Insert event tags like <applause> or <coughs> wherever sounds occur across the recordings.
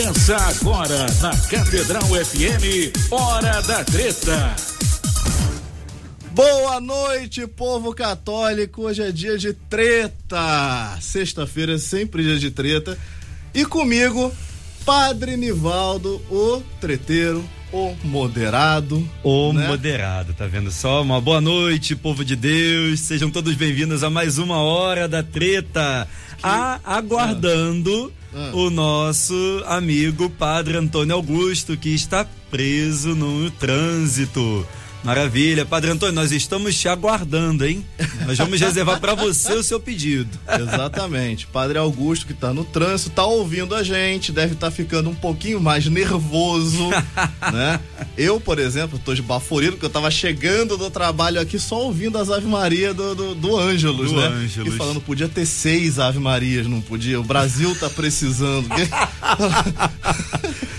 Começa agora na Catedral FM, Hora da Treta. Boa noite, povo católico. Hoje é dia de treta. Sexta-feira é sempre dia de treta. E comigo, Padre Nivaldo, o treteiro, o moderado. O né? moderado, tá vendo só? Uma boa noite, povo de Deus. Sejam todos bem-vindos a mais uma hora da treta. A, aguardando Ah. o nosso amigo Padre Antônio Augusto, que está preso no trânsito. Maravilha, Padre Antônio, nós estamos te aguardando, hein? Nós vamos reservar para você o seu pedido. Exatamente. Padre Augusto, que tá no trânsito, tá ouvindo a gente, deve estar ficando um pouquinho mais nervoso, <laughs> né? Eu, por exemplo, tô esbaforido, porque eu tava chegando do trabalho aqui só ouvindo as Ave Maria do, do, do Ângelus, Do né? Ângelus. E falando, podia ter seis Ave Marias, não podia? O Brasil tá precisando. <laughs>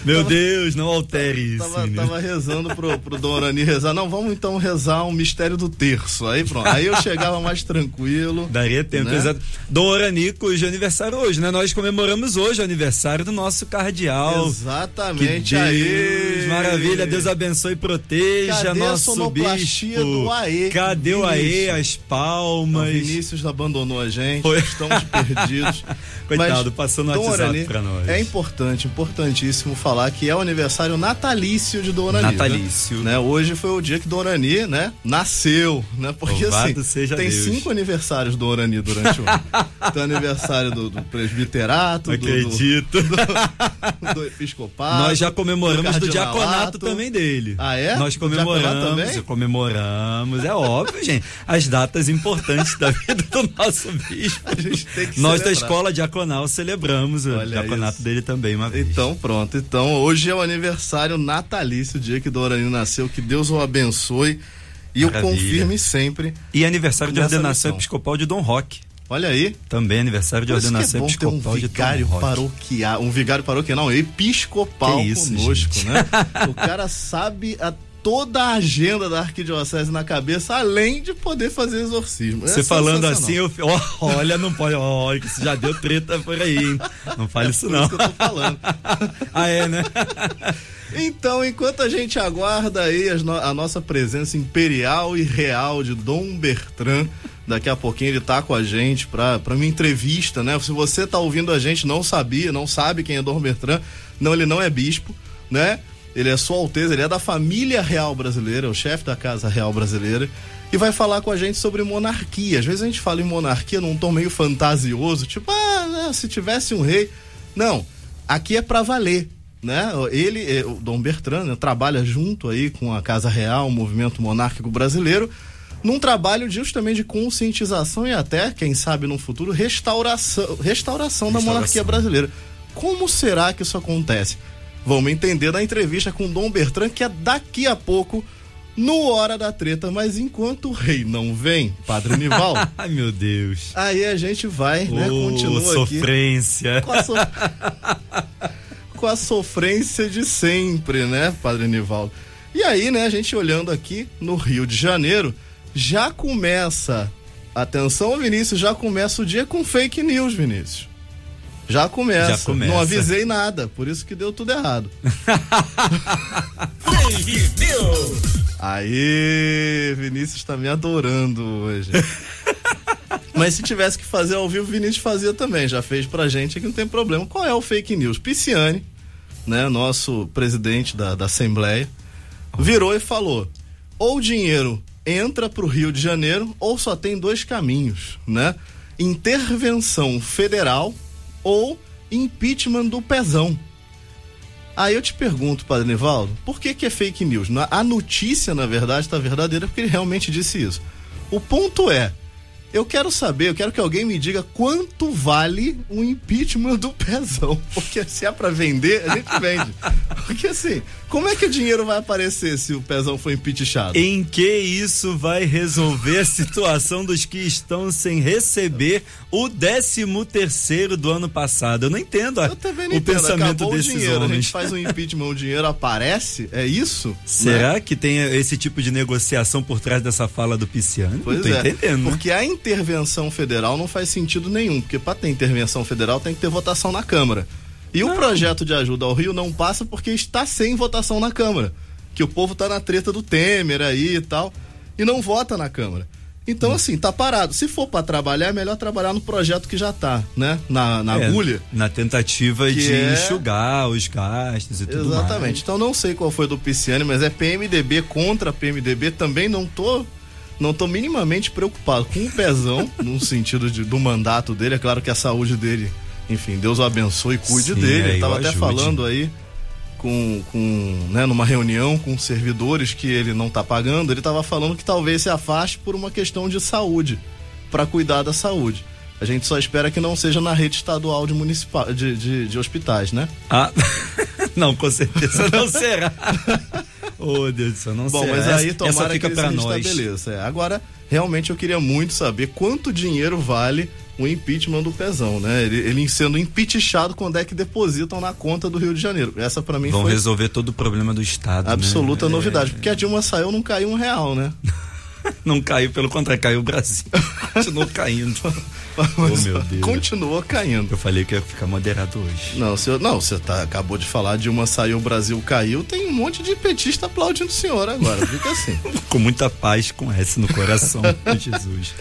Meu Deus, não altere isso. Tava, menino. tava rezando pro, pro Dom Orani rezar. Não, vamos então rezar um mistério do terço. Aí pronto. Aí eu chegava mais <laughs> tranquilo. Daria tempo, né? exato. Dom Orani, cujo aniversário hoje, né? Nós comemoramos hoje o aniversário do nosso cardeal. Que Exatamente. Deus, Aê. maravilha, Deus abençoe e proteja Cadê a nosso sonoplastia bispo. do Aê? Cadê o Aê, Vinícius? as O palmas? Vinícius abandonou a gente, Foi. estamos perdidos. <laughs> Coitado, passou no Dom WhatsApp Orani, pra nós. É importante, importantíssimo falar que é o aniversário natalício de Orani. Natalício. Né? Hoje foi o dia que Dom Orani, né, nasceu, né? Porque Louvado assim, tem Deus. cinco aniversários do Orani durante o ano. <laughs> Tem o aniversário do, do presbiterato, Não do, do, acredito. do episcopado. Nós já comemoramos do, diaconato também dele. Ah, é? Nós comemoramos, também? comemoramos, é óbvio, gente. As datas importantes da vida do nosso bispo. A gente tem que Nós da celebrar. escola diaconal celebramos o Olha diaconato isso. dele também uma vez. Então, pronto. Então, hoje é o aniversário natalício, o dia que Dorani nasceu. Que Deus o abençoe e o Maravilha. confirme sempre. E aniversário de ordenação missão. episcopal de Dom Roque. Olha aí. Também aniversário de Por isso que é ordenação bom ter um episcopal de Dom vigário paroquial. Um vigário paroquial, não, episcopal Que isso, conosco, gente. né? <laughs> O cara sabe a, toda a agenda da arquidiocese na cabeça, além de poder fazer exorcismo. Você É falando assim, eu, ó, olha, não pode, olha, que isso já deu treta por aí, hein? Não fale isso Por não. isso que eu tô falando. <laughs> ah, é, né? Então, enquanto a gente aguarda aí a nossa presença imperial e real de Dom Bertrand, daqui a pouquinho ele tá com a gente pra, pra uma entrevista, né? Se você tá ouvindo a gente, não sabia, não sabe quem é Dom Bertrand, não, ele não é bispo, né? Ele é Sua Alteza, ele é da família real brasileira, é o chefe da Casa Real Brasileira, e vai falar com a gente sobre monarquia. Às vezes a gente fala em monarquia num tom meio fantasioso, tipo, ah, né, se tivesse um rei. Não, aqui é pra valer né? Ele, eh, o Dom Bertrand, né, trabalha junto aí com a Casa Real, o movimento monárquico brasileiro, num trabalho justamente de conscientização e até, quem sabe no futuro, restauração, restauração, da Restauração. monarquia brasileira. Como será que isso acontece? Vamos entender na entrevista com Dom Bertrand, que é daqui a pouco, no Hora da Treta. Mas enquanto o rei não vem, Padre Nival, <laughs> Ai, meu Deus. aí a gente vai, né? Ô, Continua aqui sofrência. com a, so- <laughs> com a sofrência de sempre, né, Padre Nivaldo? E aí, né, a gente olhando aqui no Rio de Janeiro, já começa, atenção Vinícius, já começa o dia com fake news, Vinícius. Já começa. Já começa. Não avisei nada, por isso que deu tudo errado. Fake News. <laughs> Aí, Vinícius tá me adorando hoje. <laughs> Mas se tivesse que fazer ao vivo, Vinícius fazia também. Já fez pra gente aqui, não tem problema. Qual é o fake news? Pisciani, né, nosso presidente da, da Assembleia, virou e falou: ou o dinheiro entra pro Rio de Janeiro, ou só tem dois caminhos, né? Intervenção federal ou impeachment do pezão. Aí eu te pergunto, Padre Nivaldo, por que, que é fake news? A notícia, na verdade, está verdadeira porque ele realmente disse isso. O ponto é, eu quero saber, eu quero que alguém me diga quanto vale o impeachment do pezão. <laughs> Porque se é pra vender, a gente vende. <laughs> Porque assim, como é que o dinheiro vai aparecer se o pezão for impeachado? Em que isso vai resolver a situação dos que estão sem receber o 13 terceiro do ano passado? Eu não entendo Eu também não o entendo. pensamento Acabou o desses dinheiro, a gente homens. faz um impeachment, o dinheiro aparece? É isso? Será Né? que tem esse tipo de negociação por trás dessa fala do Pisciano? Pois não tô é, entendendo. né? porque a intervenção federal não faz sentido nenhum, porque para ter intervenção federal tem que ter votação na Câmara. E não. o projeto de ajuda ao Rio não passa porque está sem votação na Câmara. Que o povo tá na treta do Temer aí e tal. E não vota na Câmara. Então, assim, tá parado. Se for para trabalhar, é melhor trabalhar no projeto que já tá, né? Na, na é, agulha. Na tentativa de é... enxugar os gastos e tudo mais. Exatamente. Então, não sei qual foi do Pisciani, mas é PMDB contra PMDB. Também não tô não tô minimamente preocupado com o pezão, <laughs> no sentido de, do mandato dele. É claro que a saúde dele, enfim, Deus o abençoe e cuide Sim, dele. É, Ele tava até ajude. falando aí com, com né, numa reunião com servidores que ele não está pagando, ele estava falando que talvez se afaste por uma questão de saúde, para cuidar da saúde. A gente só espera que não seja na rede estadual de, municipal, de, de, de hospitais, né? Ah, <laughs> não, com certeza não será. <laughs> oh, Deus do céu, não Bom, será. mas aí tomara essa fica que ele nós. É. Agora, realmente eu queria muito saber quanto dinheiro vale o impeachment do Pezão, né? Ele, ele sendo impeachado quando é que depositam na conta do Rio de Janeiro. Essa para mim Vão foi resolver todo o problema do Estado, né? Absoluta né? novidade, é... porque a Dilma saiu não caiu um real, né? <laughs> não caiu, pelo contrário, caiu o Brasil. <laughs> Continuou caindo. oh. Continuou caindo. Eu falei que ia ficar moderado hoje. Não, você, não, você tá, acabou de falar de uma saiu, o Brasil caiu. Tem um monte de petista aplaudindo o senhor agora. Fica assim. <laughs> com muita paz, com S no coração Jesus.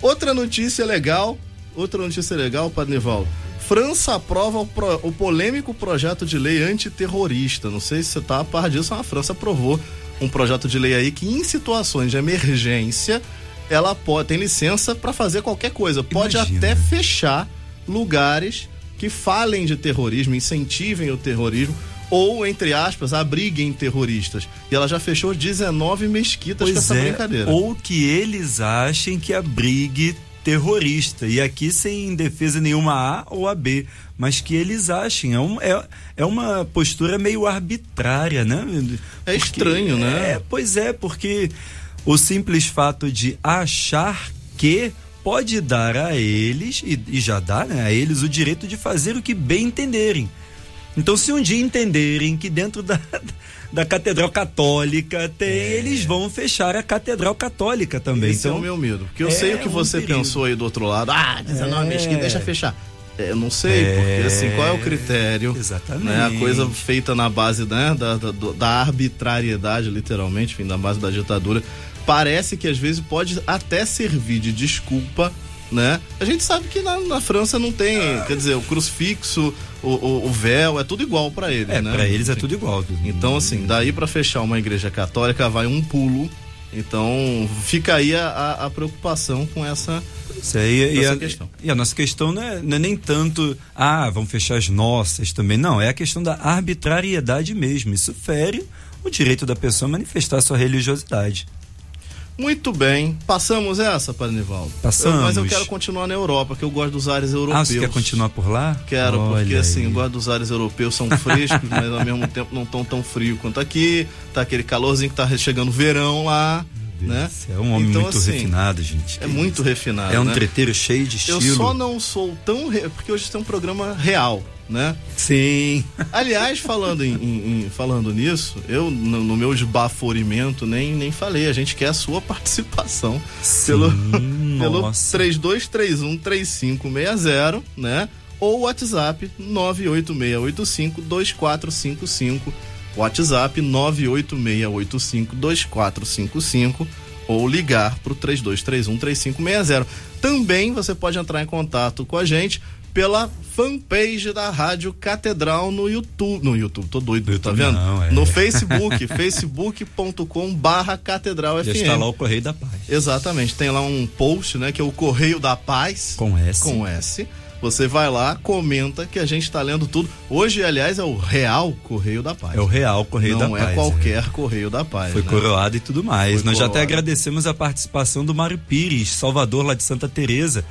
Outra notícia legal outra notícia legal, Padre Nivaldo. França aprova o, pro, o, polêmico projeto de lei antiterrorista. Não sei se você está a par disso, a França aprovou um projeto de lei aí que, em situações de emergência, ela pode, tem licença para fazer qualquer coisa. Pode Imagina. até fechar lugares que falem de terrorismo, incentivem o terrorismo ou, entre aspas, abriguem terroristas. E ela já fechou 19 mesquitas pois com essa é, brincadeira. Ou que eles achem que abrigue terrorista. E aqui sem defesa nenhuma A ou a B, mas que eles achem. É, um, é, é uma postura meio arbitrária, né? É porque, estranho, né? É, pois é, porque o simples fato de achar que pode dar a eles, e, e já dá né, a eles, o direito de fazer o que bem entenderem. Então, se um dia entenderem que dentro da, da Catedral Católica tem, é. eles vão fechar a Catedral Católica também. Esse então, é o meu medo. Porque eu é sei o que você pensou aí do outro lado. Ah, 19 é. deixa fechar. É, eu não sei, é, porque assim, qual é o critério? Exatamente. Né? A coisa feita na base né, da, da, da arbitrariedade, literalmente, enfim, na base da ditadura. Parece que às vezes pode até servir de desculpa né? A gente sabe que na, na França não tem, quer dizer, o crucifixo, o, o, o véu, é tudo igual para eles, é, né? Para eles é tudo igual. Então, assim, daí para fechar uma igreja católica vai um pulo. Então, fica aí a, a, a preocupação com essa, Isso aí, e, a, questão. E a nossa questão não é, não é nem tanto, ah, vamos fechar as nossas também. Não, é a questão da arbitrariedade mesmo. Isso fere o direito da pessoa a manifestar sua religiosidade. Muito bem. Passamos essa, Padre Nivaldo? Passamos. Eu, mas eu quero continuar na Europa, porque eu gosto dos ares europeus. Ah, você quer continuar por lá? Quero, Olha porque assim, eu gosto dos ares europeus, são frescos, <laughs> mas ao mesmo tempo não tão tão frio quanto aqui. Tá aquele calorzinho que tá chegando verão lá. Né? É um homem então, muito assim, refinado, gente. É muito refinado. É um né? treteiro cheio de estilo. Eu só não sou tão. Re... Porque hoje tem um programa real né? Sim. Aliás, falando, em, em, em falando nisso, eu no, no, meu esbaforimento nem, nem falei. A gente quer a sua <laughs> participação Sim, pelo, pelo 32313560, né? Ou WhatsApp 986852455. WhatsApp 986852455 ou ligar para o 32313560. Também você pode entrar em contato com a gente pela fanpage da Rádio Catedral no YouTube. No YouTube, tô doido, YouTube tá vendo? Não, é. No Facebook, <laughs> facebook.com barra Catedral Já FM. está lá o Correio da Paz. Exatamente, tem lá um post, né, que é o Correio da Paz. Com S. Com S. Você vai lá, comenta que a gente está lendo tudo. Hoje, aliás, é o Real Correio da Paz. É o Real Correio Não da é Paz. Não é qualquer Correio da Paz. Foi né? coroado e tudo mais. Foi Nós coroado. já até agradecemos a participação do Mário Pires, Salvador, lá de Santa Teresa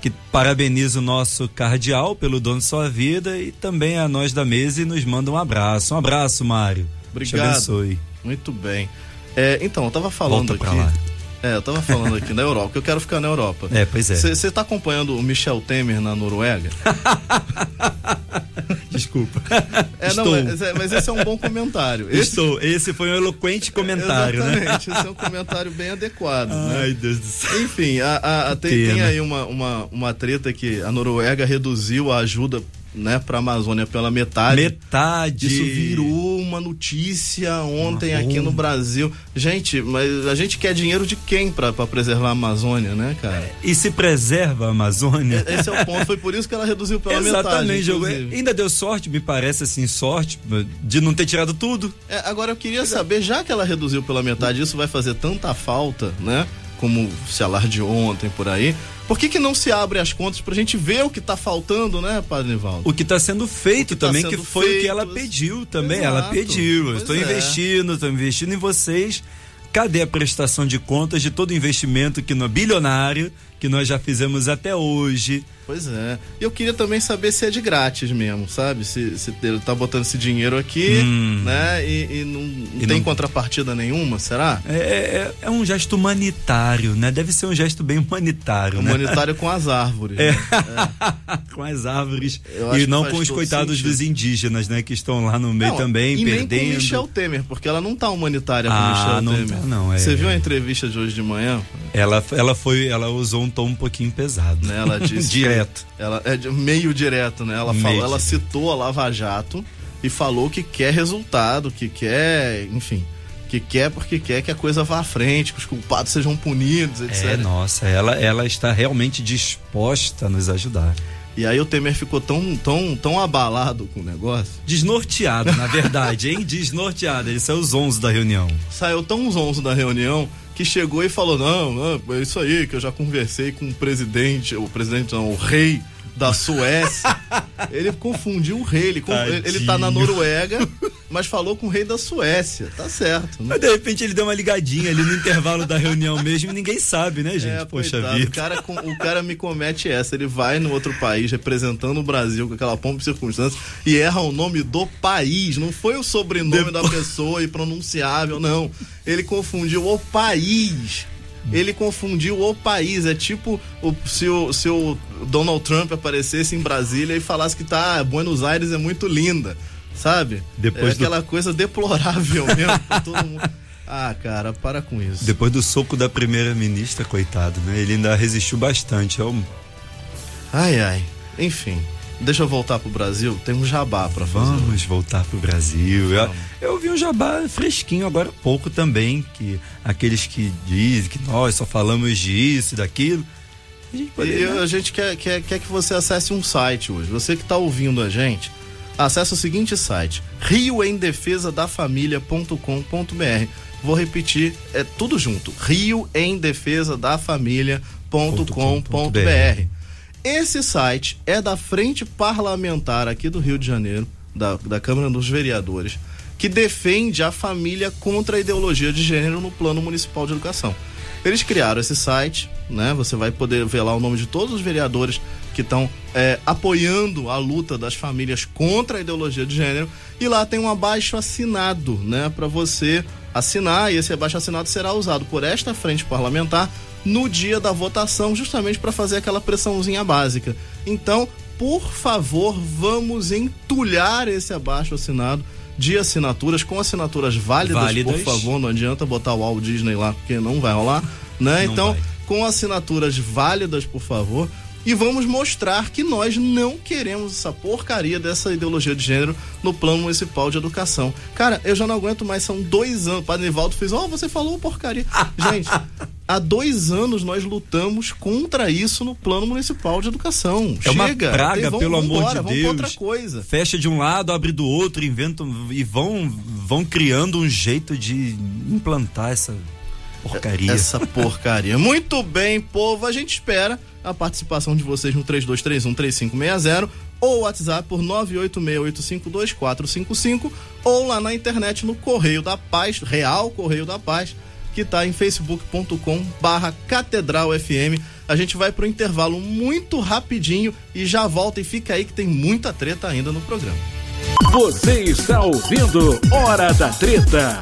que parabeniza o nosso cardeal pelo dono de sua vida e também a nós da mesa e nos manda um abraço. Um abraço, Mário. Obrigado. Te abençoe. Muito bem. É, então, eu tava falando Volta aqui. Lá. É, eu tava falando aqui na Europa, que eu quero ficar na Europa. É, pois é. Você tá acompanhando o Michel Temer na Noruega? <laughs> Desculpa. É, não, mas, é, mas, esse é um bom comentário. Esse... Estou. Esse foi um eloquente comentário, né? Exatamente, né? esse é um comentário bem adequado. Né? Ai, né? Deus do céu. Enfim, a, a, a tem, tem, aí uma, uma, uma treta que a Noruega reduziu a ajuda né, para a Amazônia pela metade. Metade. Isso virou uma notícia ontem aqui no Brasil. Gente, mas a gente quer dinheiro de quem para preservar a Amazônia, né, cara? E se preserva a Amazônia? Esse é o ponto. Foi por isso que ela reduziu pela Exatamente, metade. Exatamente. Ainda deu sorte, me parece assim, sorte de não ter tirado tudo. É, agora eu queria saber, já que ela reduziu pela metade, isso vai fazer tanta falta, né? Como se alardeou ontem por aí. Por que, que não se abre as contas pra gente ver o que tá faltando, né, Padre Nivaldo? O que tá sendo feito também, tá que foi feito, o que ela pediu também. Exato, ela pediu. Estou é. investindo, estou investindo em vocês. Cadê a prestação de contas de todo investimento que no bilionário que nós já fizemos até hoje? Pois é. E eu queria também saber se é de grátis mesmo, sabe? Se, se ele tá botando esse dinheiro aqui, hum. né? E, e não, não e tem não... contrapartida nenhuma, será? É, é, é, um gesto humanitário, né? Deve ser um gesto bem humanitário, né? Humanitário <laughs> com as árvores. É. Né? é. <laughs> com as árvores. E não com os coitados sentido. dos indígenas, né? Que estão lá no meio não, também, e perdendo. Nem com Michel Temer, porque ela não tá humanitária com ah, Michel não Temer. Tá, não, é... Você viu a entrevista de hoje de manhã? Ela, ela foi, ela usou um tom um pouquinho pesado. Né? Ela disse. <laughs> Direto. Ela é meio direto, né? Ela falou, ela citou a Lava Jato e falou que quer resultado, que quer, enfim, que quer porque quer que a coisa vá à frente, que os culpados sejam punidos, etc. É, nossa, ela, ela está realmente disposta a nos ajudar. E aí o Temer ficou tão, tão, tão abalado com o negócio. Desnorteado, na verdade, hein? <laughs> Desnorteado. Ele saiu zonzo da reunião. Saiu tão zonzo da reunião que chegou e falou: não, não, é isso aí, que eu já conversei com o presidente, o presidente não, o rei da Suécia. <laughs> ele confundiu o rei. Ele, ele tá na Noruega, mas falou com o rei da Suécia. Tá certo. Né? Mas de repente ele deu uma ligadinha ali no intervalo da reunião mesmo e ninguém sabe, né, gente? É, Poxa coitado, vida. O cara, o cara me comete essa. Ele vai no outro país representando o Brasil com aquela pompa e circunstância e erra o nome do país. Não foi o sobrenome Depois... da pessoa e pronunciável, não. Ele confundiu o país ele confundiu o país. É tipo o, se, o, se o Donald Trump aparecesse em Brasília e falasse que tá, Buenos Aires é muito linda, sabe? Depois é do... aquela coisa deplorável <laughs> mesmo. todo mundo. Ah, cara, para com isso. Depois do soco da primeira-ministra, coitado, né? Ele ainda resistiu bastante. É um... Ai, ai. Enfim. Deixa eu voltar pro Brasil, tem um jabá para fazer. Vamos voltar pro Brasil. Eu, eu vi um jabá fresquinho agora há pouco também, que aqueles que dizem que nós só falamos disso e daquilo. A gente, pode, a gente quer, quer, quer que você acesse um site hoje. Você que está ouvindo a gente, acesse o seguinte site: rioemdefesadafamilia.com.br. Vou repetir, é tudo junto. rioemdefesadafamilia.com.br. Esse site é da Frente Parlamentar aqui do Rio de Janeiro, da, da Câmara dos Vereadores, que defende a família contra a ideologia de gênero no Plano Municipal de Educação. Eles criaram esse site, né? Você vai poder ver lá o nome de todos os vereadores que estão é, apoiando a luta das famílias contra a ideologia de gênero. E lá tem um abaixo assinado, né? Para você assinar, e esse abaixo assinado será usado por esta frente parlamentar no dia da votação, justamente para fazer aquela pressãozinha básica. Então, por favor, vamos entulhar esse abaixo assinado de assinaturas com assinaturas válidas, válidas, por favor, não adianta botar o Walt Disney lá porque não vai rolar, né? Não então, vai. com assinaturas válidas, por favor, e vamos mostrar que nós não queremos essa porcaria dessa ideologia de gênero no plano municipal de educação. Cara, eu já não aguento mais, são dois anos. O Padre Nivaldo fez, ó, oh, você falou porcaria. <laughs> Gente, há dois anos nós lutamos contra isso no plano municipal de educação. É Chega, uma praga, vamos, pelo amor embora, de Deus. outra coisa. Fecha de um lado, abre do outro, inventam e vão, vão criando um jeito de implantar essa porcaria. Essa porcaria. Muito bem, povo. A gente espera a participação de vocês no 3231 3560 ou WhatsApp por 986852455 ou lá na internet no Correio da Paz, Real Correio da Paz, que está em facebook.com barra Catedral FM. A gente vai para o intervalo muito rapidinho e já volta e fica aí que tem muita treta ainda no programa. Você está ouvindo Hora da Treta.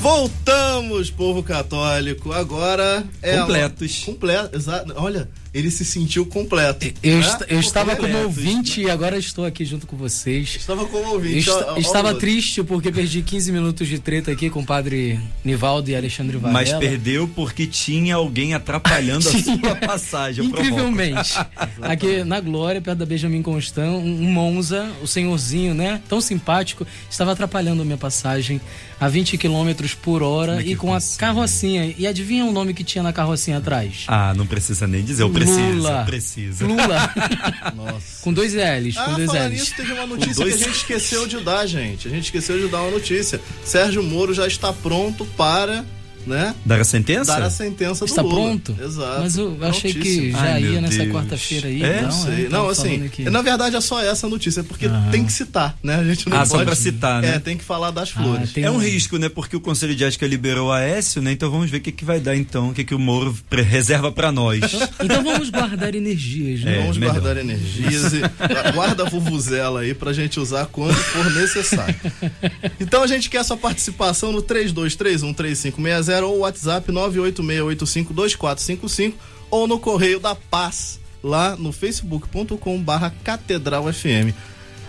Voltamos, povo católico. Agora é. Completos. A... Completo, exato. Olha, ele se sentiu completo. Eu, né? est- eu estava como Completo, ouvinte e agora estou aqui junto com vocês. Estava como Eu ouvinte. est- ó, ó, estava ó, triste porque perdi 15 minutos de treta aqui com o padre Nivaldo e Alexandre Varela. Mas perdeu porque tinha alguém atrapalhando a <laughs> sua passagem. Incrivelmente. <laughs> Aqui na Glória, perto da Benjamin Constant, um Monza, o senhorzinho, né? Tão simpático, estava atrapalhando a minha passagem a 20 km por hora é e com a carrocinha. E adivinha o nome que tinha na carrocinha atrás? Ah, não precisa nem dizer. Eu preciso. Lula. Precisa. Lula. <laughs> Nossa. com dois L's, com Ah, dois falando L's. nisso, teve uma notícia dois- que a gente esqueceu de dar, gente. A gente esqueceu de dar uma notícia. Sérgio Moro já está pronto para, né, Dar a sentença? dar a sentença do Está Lula. pronto? Exato. Mas eu achei que Prontíssimo. já Ai, ia nessa quarta-feira aí. É? Não Não, sei. é, Não, assim, aqui. na verdade é só essa notícia, porque Aham. tem que citar, né? A gente não Ah, pode... só pra citar, né? É, tem que falar das Ah, flores. tem É um um- risco, né? Porque o Conselho de Ética liberou a Aécio, né? Então vamos ver o que, que vai dar então, o que, que o Moro pre- reserva pra nós. Então vamos guardar energias, né? É, Vamos melhor. guardar energias e <laughs> guarda a vuvuzela aí pra gente usar quando for necessário. Então a gente quer sua participação no 32313560 ou WhatsApp 986852455 ou no Correio da Paz, lá no facebook.com barra Catedral FM.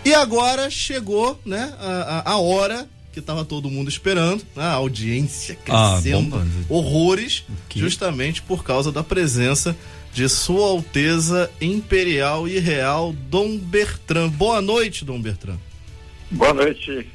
E agora chegou, né, a, a- a hora que tava todo mundo esperando, né, a audiência Ah, crescendo bombando. horrores, justamente por causa da presença de Sua Alteza Imperial e Real Dom Bertrand. Boa noite, Dom Bertrand. Boa noite.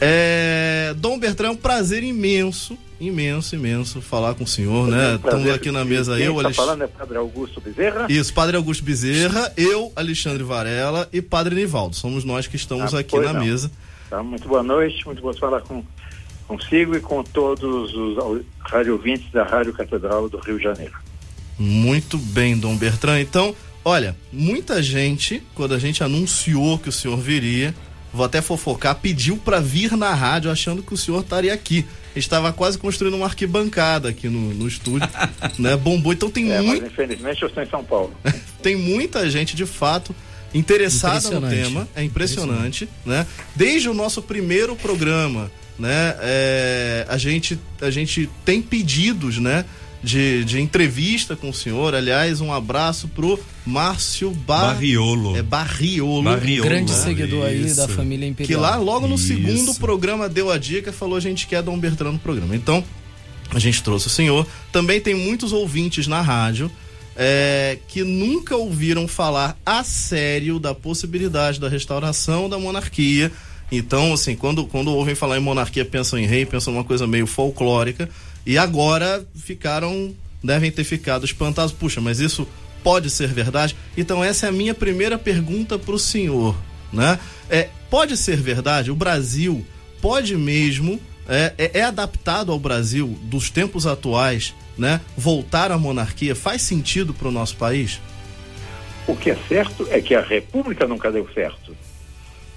É, Dom Bertrand, é um prazer imenso, imenso, imenso falar com o senhor, né? É um Estamos aqui na mesa Quem eu, está Alex... falando é Padre Augusto Bezerra. Isso, Padre Augusto Bezerra, eu, Alexandre Varela e Padre Nivaldo. Somos nós que estamos Ah, aqui na não. mesa. Tá, muito boa noite, muito bom falar com, consigo e com todos os ouvintes da Rádio Catedral do Rio de Janeiro. Muito bem, Dom Bertrand. Então, olha, muita gente, quando a gente anunciou que o senhor viria, vou até fofocar, pediu para vir na rádio achando que o senhor estaria aqui. Estava quase construindo uma arquibancada aqui no, no estúdio, <laughs> né? Bombou. Então tem, É, muito, mas infelizmente eu estou em São Paulo. <laughs> tem muita gente, de fato, interessada no Impressionante. tema. É impressionante, né? Desde o nosso primeiro programa, né? é, a, gente, a gente tem pedidos, né? De, de entrevista com o senhor. Aliás, um abraço pro Márcio Bar... Barriolo. é, Barriolo. Barriolo. Grande seguidor aí Isso. da família Que Imperial. lá, logo no Isso. segundo programa, deu a dica falou: a gente quer Dom Bertrand no programa. Então, a gente trouxe o senhor. Também tem muitos ouvintes na rádio é, que nunca ouviram falar a sério da possibilidade da restauração da monarquia. Então, assim, quando, quando ouvem falar em monarquia, pensam em rei, pensam uma coisa meio folclórica. E agora ficaram, devem ter ficado espantados. Puxa, mas isso pode ser verdade? Então, essa é a minha primeira pergunta para o senhor. Né? É, pode ser verdade? O Brasil pode mesmo, é, é, é adaptado ao Brasil dos tempos atuais, né? Voltar à monarquia faz sentido para o nosso país? O que é certo é que a República nunca deu certo.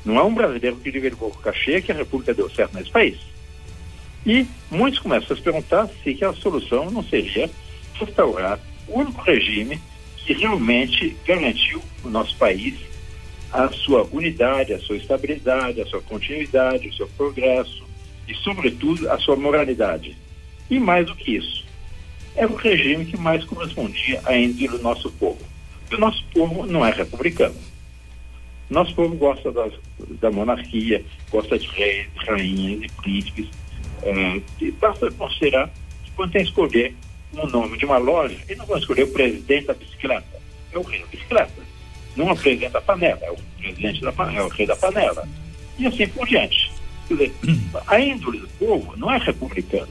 Não é um brasileiro que diga de boca cheia que a República deu certo nesse país. E muitos começam a se perguntar se a solução não seria restaurar o único regime que realmente garantiu no nosso país a sua unidade, a sua estabilidade, a sua continuidade, o seu progresso e, sobretudo, a sua moralidade. E mais do que isso, era o regime que mais correspondia à índole do nosso povo. E o nosso povo não é republicano. Nosso povo gosta da monarquia, gosta de reis, rainhas e príncipes. É, basta considerar que quando tem que escolher o nome de uma loja, eles não vão escolher o presidente da bicicleta. É o rei da bicicleta. Não o presidente da panela, é o presidente da panela, é o rei da panela. E assim por diante. Dizer, a índole do povo não é republicana.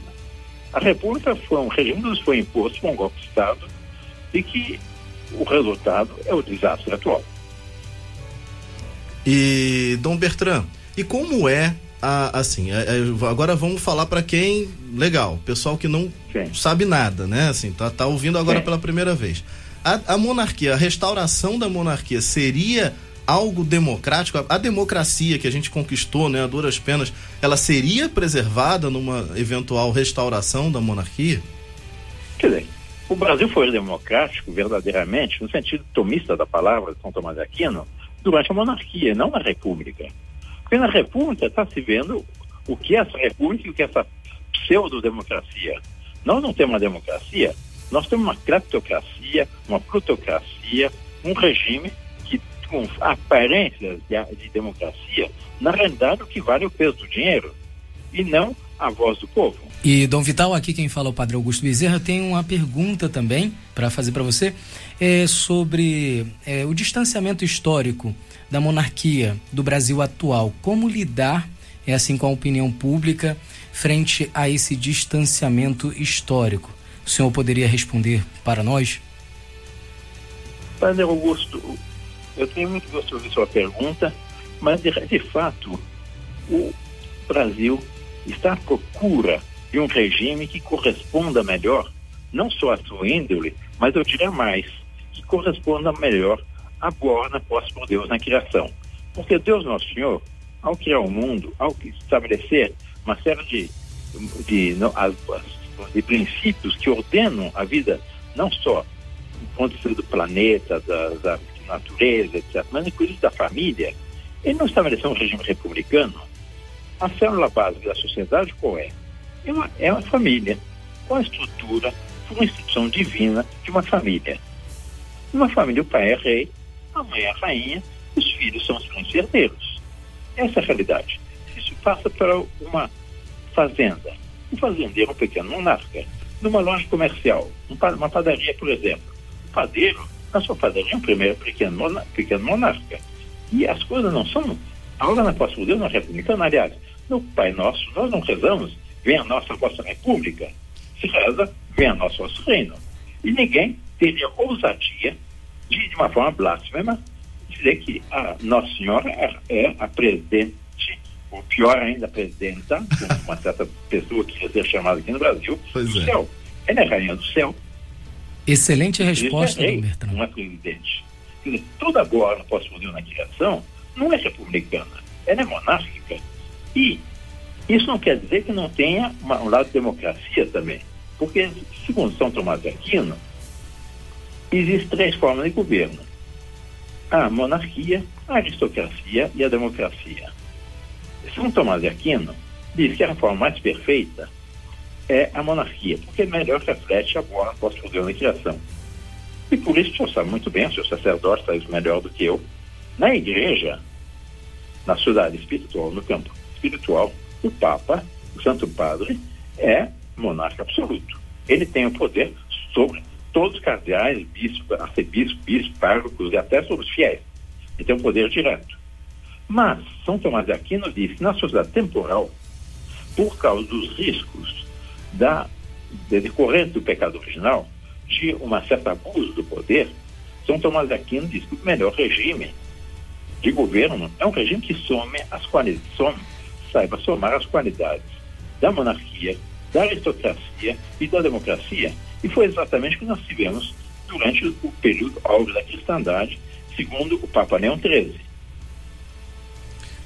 A república foi um regime que nos foi imposto por um golpe de Estado e que o resultado é o desastre atual. E Dom Bertrand, e como é a, assim, é- é- agora vamos falar para quem, legal, pessoal que não Sim. sabe nada, né? Assim, tá, tá ouvindo agora Sim. pela primeira vez. A, a monarquia, a restauração da monarquia seria algo democrático? A, a democracia que a gente conquistou, né, a duras penas, ela seria preservada numa eventual restauração da monarquia? Quer dizer, o Brasil foi democrático verdadeiramente, no sentido tomista da palavra de São Tomás de Aquino, durante a monarquia, não na república. Porque república está se vendo o que é essa república e o que é essa pseudo-democracia. Nós não temos uma democracia Nós temos uma cleptocracia, uma plutocracia, um regime que, com aparências de, de democracia, na realidade o que vale é o peso do dinheiro e não a voz do povo. E Dom Vital, aqui quem fala é o Padre Augusto Bezerra, tem uma pergunta também para fazer para você é sobre é, o distanciamento histórico da monarquia do Brasil atual. Como lidar, é assim com a opinião pública, frente a esse distanciamento histórico? O senhor poderia responder para nós? Padre Augusto, eu tenho muito gosto de ouvir sua pergunta, mas de, de fato o Brasil está à procura de um regime que corresponda melhor, não só à sua índole, mas eu diria mais, que corresponda melhor à borna posta por Deus na criação. Porque Deus Nosso Senhor, ao criar o mundo, ao estabelecer uma série de, de, de princípios que ordenam a vida, não só do ponto de vista do planeta, da, da natureza, etc., mas inclusive da família, ele não estabeleceu um regime republicano. A célula básica da sociedade qual é? É uma, é uma família, com a estrutura, com uma instituição divina de uma família. Uma família, o pai é rei, a mãe é a rainha, os filhos são os príncipes herdeiros. Essa é a realidade. Isso passa para uma fazenda. Um fazendeiro, um pequeno monarca, numa loja comercial, uma padaria, por exemplo. O padeiro, na sua padaria, é um primeiro pequeno, pequeno monarca. E as coisas não são. A hora na posse de Deus não é republicana. Aliás, no Pai Nosso, nós não rezamos, vem a nossa vossa república. Se reza, vem a nosso vosso reino. E ninguém teria ousadia de, de uma forma blasfema, dizer que a Nossa Senhora é, é a presidente, ou pior ainda, a presidenta, uma certa pessoa que ia ser chamada aqui no Brasil, pois do é. céu. Ela é rainha do céu. Excelente resposta, é rei, Não é presidente. Quer dizer, toda agora, posso dizer na criação, não é republicana, ela é monárquica. E isso não quer dizer que não tenha uma, um lado de democracia também. Porque, segundo São Tomás de Aquino, existem três formas de governo: a monarquia, a aristocracia e a democracia. São Tomás de Aquino diz que a forma mais perfeita é a monarquia, porque melhor reflete a boa postura da criação. E por isso o senhor sabe muito bem, o seu sacerdote sabe melhor do que eu. Na igreja, na cidade espiritual, no campo espiritual, o Papa, o Santo Padre, é monarca absoluto. Ele tem o poder sobre todos os cardeais, bispos, arcebispos, bispos, párocos e até sobre os fiéis. Ele tem um poder direto. Mas São Tomás de Aquino diz que na sociedade temporal, por causa dos riscos da de decorrência do pecado original, de uma certa abuso do poder, São Tomás de Aquino diz que o melhor regime de governo é um regime que some as qualidades, some, saiba somar as qualidades da monarquia, da aristocracia e da democracia. E foi exatamente o que nós tivemos durante o período áureo da cristandade, segundo o Papa Leão XIII.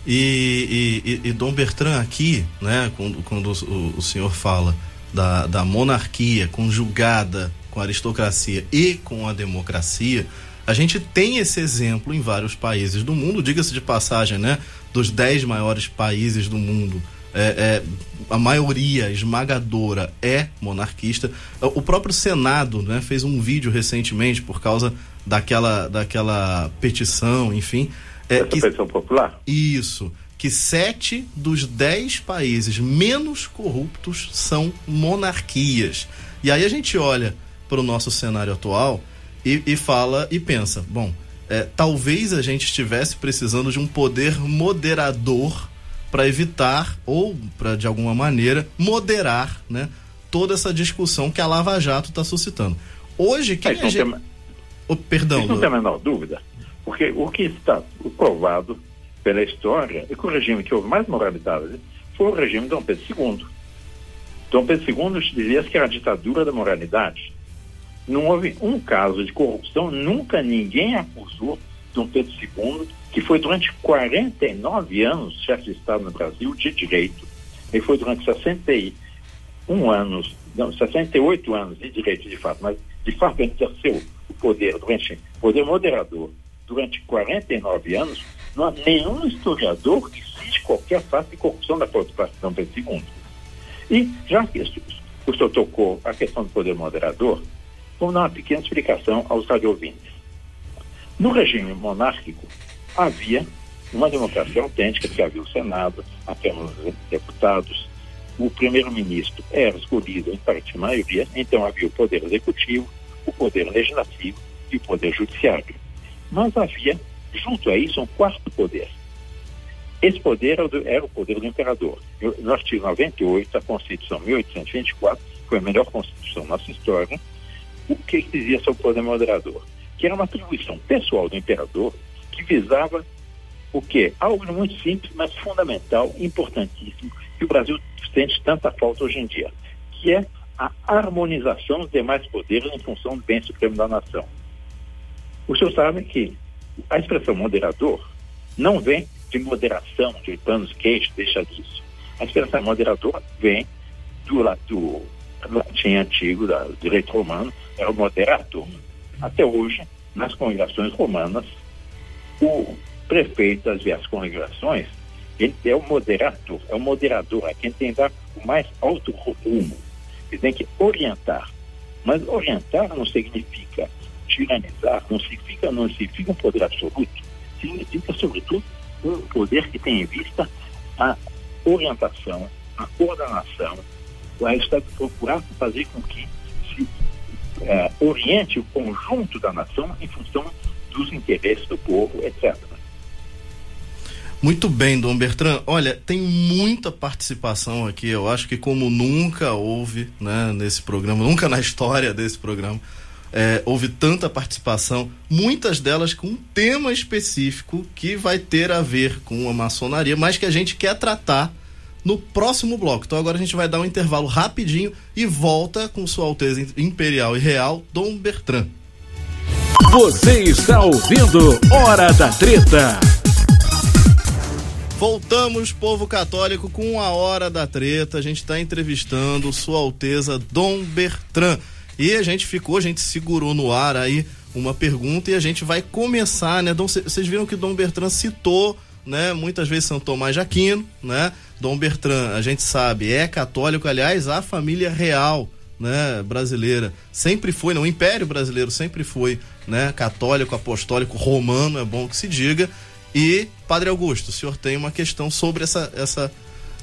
E, e, e, Dom Bertrand aqui, né, quando, quando o, o, senhor fala da, da monarquia conjugada com a aristocracia e com a democracia, a gente tem esse exemplo em vários países do mundo, diga-se de passagem, né? Dos dez maiores países do mundo, é, é, a maioria esmagadora é monarquista. O próprio Senado né, fez um vídeo recentemente por causa daquela, daquela petição, enfim. É, Essa que, petição popular? Isso. Que sete dos dez países menos corruptos são monarquias. E aí a gente olha para o nosso cenário atual e, e fala e pensa: bom, é, talvez a gente estivesse precisando de um poder moderador para evitar ou para de alguma maneira moderar, né, toda essa discussão que a Lava Jato está suscitando. Hoje quem a gente... tem... oh, perdão, Isso não tem a menor dúvida, porque o que está provado pela história é que o regime que houve mais moralidade foi o regime de Dom Pedro II. Dom Pedro II dizia que era a ditadura da moralidade. Não houve um caso de corrupção, nunca ninguém acusou Dom Pedro II que foi durante 49 anos chefe de Estado no Brasil de direito. Ele foi durante 61 anos, não, 68 anos de direito de fato, mas de fato ele exerceu o poder durante poder moderador durante 49 anos. Não há nenhum historiador que cite qualquer fato de corrupção da participação Pedro II. E já que o senhor tocou a questão do poder moderador, Vamos dar uma pequena explicação aos radiovintes. No regime monárquico, havia uma democracia autêntica, que havia o Senado, a Câmara dos Deputados, o primeiro-ministro era escolhido em parte maioria, então havia o poder executivo, o poder legislativo e o poder judiciário. Mas havia, junto a isso, um quarto poder. Esse poder era o poder do imperador. No artigo 98, a Constituição 1824, foi a melhor Constituição da nossa história, o que dizia sobre o poder moderador? Que era uma atribuição pessoal do imperador que visava o quê? Algo muito simples, mas fundamental, importantíssimo, que o Brasil sente tanta falta hoje em dia, que é a harmonização dos demais poderes em função do bem supremo da nação. O senhor sabe que a expressão moderador não vem de moderação, de panos queixos, deixa disso. A expressão moderador vem do, do latim antigo, do direito romano, era o moderator. Até hoje, nas congregações romanas, o prefeito das diversas congregações, ele é o moderador, é o moderador, é quem tem que dar o mais alto rumo. Ele tem que orientar. Mas orientar não significa tiranizar, não significa, não significa um poder absoluto, significa, sobretudo, um poder que tem em vista a orientação, a coordenação, a está procurar fazer com que é, oriente o conjunto da nação em função dos interesses do povo, etc. Muito bem, Dom Bertrand. Olha, tem muita participação aqui. Eu acho que como nunca houve, né, nesse programa, nunca na história desse programa, é, houve tanta participação, muitas delas com um tema específico que vai ter a ver com a maçonaria, mas que a gente quer tratar no próximo bloco. Então agora a gente vai dar um intervalo rapidinho e volta com Sua Alteza Imperial e Real, Dom Bertrand. Você está ouvindo Hora da Treta. Voltamos, povo católico, com a Hora da Treta. A gente está entrevistando Sua Alteza Dom Bertrand. E a gente ficou, a gente segurou no ar aí uma pergunta e a gente vai começar, né? Vocês viram que Dom Bertrand citou, né? Muitas vezes São Tomás de Aquino, né? Dom Bertrand, a gente sabe, é católico, aliás, a família real, né, brasileira, sempre foi, não, o Império Brasileiro sempre foi, né, católico, apostólico, romano, é bom que se diga. E, Padre Augusto, o senhor tem uma questão sobre essa, essa,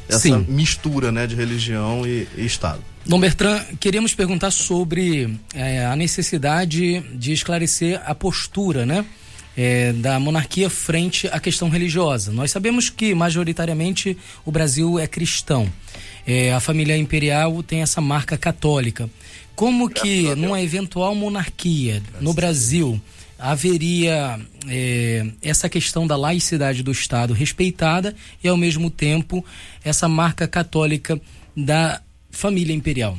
essa mistura né, de religião e, e, Estado. Dom Bertrand, queríamos perguntar sobre é, a necessidade de esclarecer a postura né, é, da monarquia frente à questão religiosa. Nós sabemos que, majoritariamente, o Brasil é cristão. É, a família imperial tem essa marca católica. Como que, numa eventual monarquia no Brasil, haveria é, essa questão da laicidade do Estado respeitada e, ao mesmo tempo, essa marca católica da família imperial?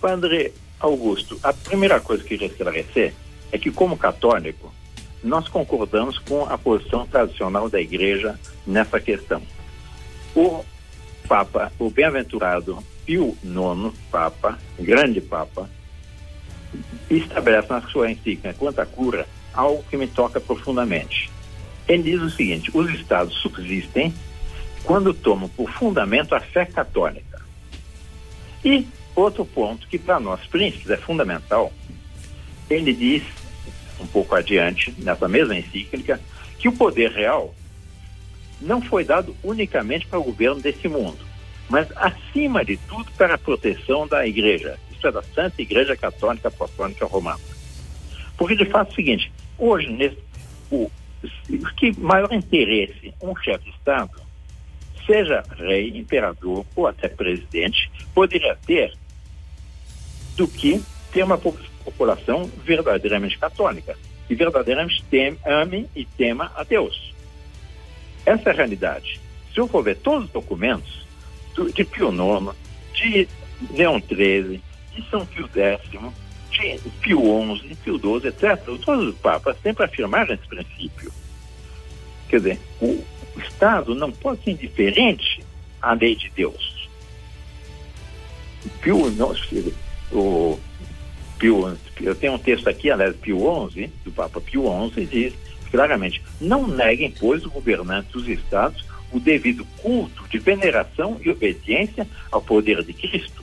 Padre Augusto, a primeira coisa que eu queria esclarecer é que, como católico, nós concordamos com a posição tradicional da Igreja nessa questão. O Papa, o bem-aventurado Pio IX, Papa, grande Papa, estabelece na sua encíclica quanto à cura algo que me toca profundamente. Ele diz o seguinte: os estados subsistem quando tomam por fundamento a fé católica. E outro ponto que para nós príncipes é fundamental, ele diz um pouco adiante nessa mesma encíclica que o poder real não foi dado unicamente para o governo desse mundo, mas acima de tudo para a proteção da igreja, é da Santa Igreja Católica Apostólica Romana. Porque, de fato, é o seguinte, hoje, nesse, o, o que maior interesse um chefe de Estado, seja rei, imperador ou até presidente, poderia ter do que ter uma população verdadeiramente católica e verdadeiramente tem, ame e tema a Deus. Essa é a realidade. Se eu for ver todos os documentos do, de Pio IX, de Leão XIII, de São Pio X, de Pio XI, Pio XII, etc., todos os papas sempre afirmaram esse princípio. Quer dizer, o Estado não pode ser indiferente à lei de Deus. Pio, o Pio, eu tenho um texto aqui, aliás, Pio XI, do Papa Pio XI, diz claramente: não neguem, pois, os governantes dos Estados o devido culto de veneração e obediência ao poder de Cristo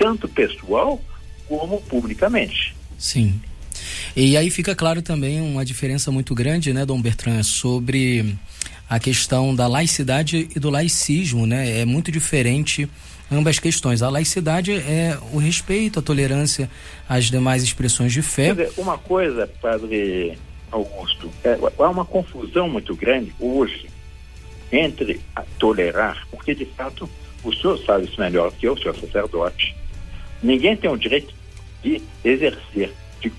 tanto pessoal como publicamente. Sim. E aí fica claro também uma diferença muito grande, né, Dom Bertrand, sobre a questão da laicidade e do laicismo, né? É muito diferente ambas questões. A laicidade é o respeito, a tolerância às demais expressões de fé. Dizer, uma coisa, Padre Augusto, é, há uma confusão muito grande hoje entre tolerar, porque de fato o senhor sabe isso melhor que eu, senhor sacerdote. Ninguém tem o direito de exercer de,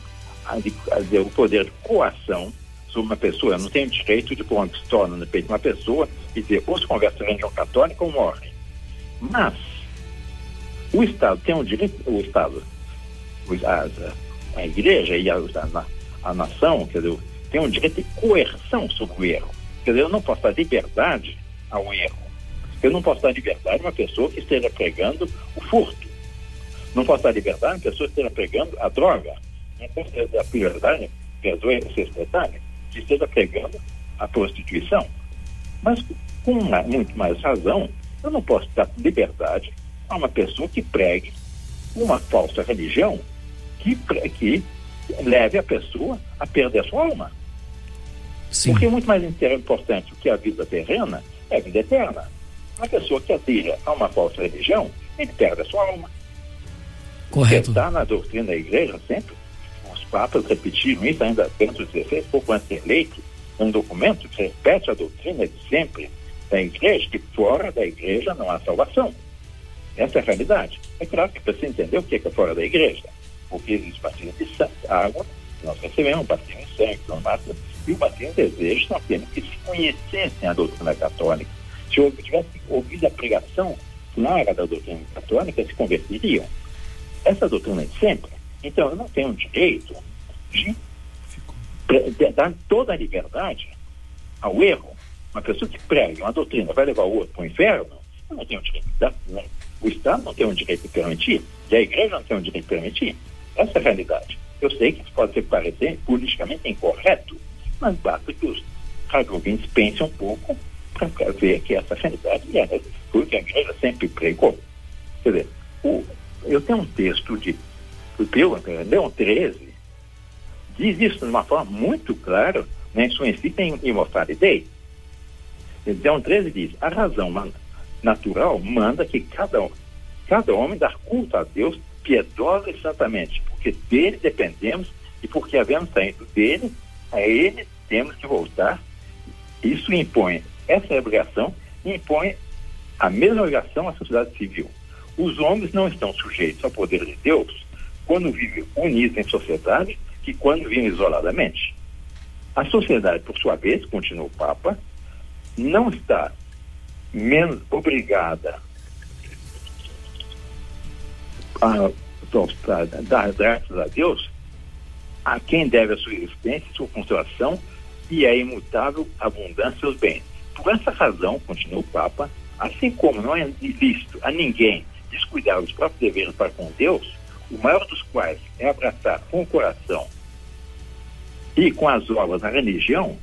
de, de, o poder de coação sobre uma pessoa. Eu não tenho direito de pôr uma pistola no peito de uma pessoa e dizer ou se converte à religião católica ou morre. Mas o Estado tem um direito, o Estado, a, a igreja e a, a, a nação, quer dizer, tem um direito de coerção sobre o erro. Quer dizer, eu não posso dar liberdade ao erro. Eu não posso dar liberdade a uma pessoa que esteja pregando o furto. Não posso dar liberdade a uma pessoa que esteja pregando a droga. Não posso dar liberdade, perdoe esse detalhe, que esteja pregando a prostituição. Mas, com uma, muito mais razão, eu não posso dar liberdade a uma pessoa que pregue uma falsa religião que, que leve a pessoa a perder a sua alma. Sim. Porque é muito mais importante do que a vida terrena é a vida eterna. Uma pessoa que adira a uma falsa religião, ele perde a sua alma. Correto. Está na doutrina da igreja sempre. Os papas repetiram isso ainda dentro de 16, pouco antes de eleito, um documento que repete a doutrina de sempre da igreja, que fora da igreja não há salvação. Essa é a realidade. É claro que precisa entender o que é, fora da igreja. Porque existe batismo de sangue, água, nós recebemos batismo de sangue, massa, e o batismo de desejo nós temos que se conhecessem a doutrina católica. Se eu tivesse ouvido a pregação clara da doutrina católica, se converteriam. Essa doutrina é sempre. Então, eu não tenho direito de, de dar toda a liberdade ao erro. Uma pessoa que prega uma doutrina vai levar o outro para o inferno, eu não tenho direito de dar. O Estado não tem o direito de permitir, e a igreja não tem o direito de permitir. Essa é a realidade. Eu sei que isso pode ser parecer politicamente incorreto, mas basta que os radiovintes pensem um pouco para ver que essa realidade é o que a igreja sempre pregou. Quer dizer, o, eu tenho um texto de Leão 13, diz isso de uma forma muito clara, né, em sua encíclica em Immortality Day. Leão 13 diz, a razão natural manda que cada, cada homem dar culto a Deus piedosa e santamente, porque dele dependemos e porque havemos saído dele, a ele temos que voltar. Isso impõe, essa obrigação impõe a mesma obrigação à sociedade civil. Os homens não estão sujeitos ao poder de Deus quando vivem unidos em sociedade que quando vivem isoladamente. A sociedade, por sua vez, continua o Papa, não está menos obrigada a, a dar graças a Deus a quem deve a sua existência, sua funcionação e a imutável abundância dos bens. Por essa razão, continua o Papa, assim como não é ilícito a ninguém descuidar dos próprios deveres para com Deus, o maior dos quais é abraçar com o coração e com as obras a religião,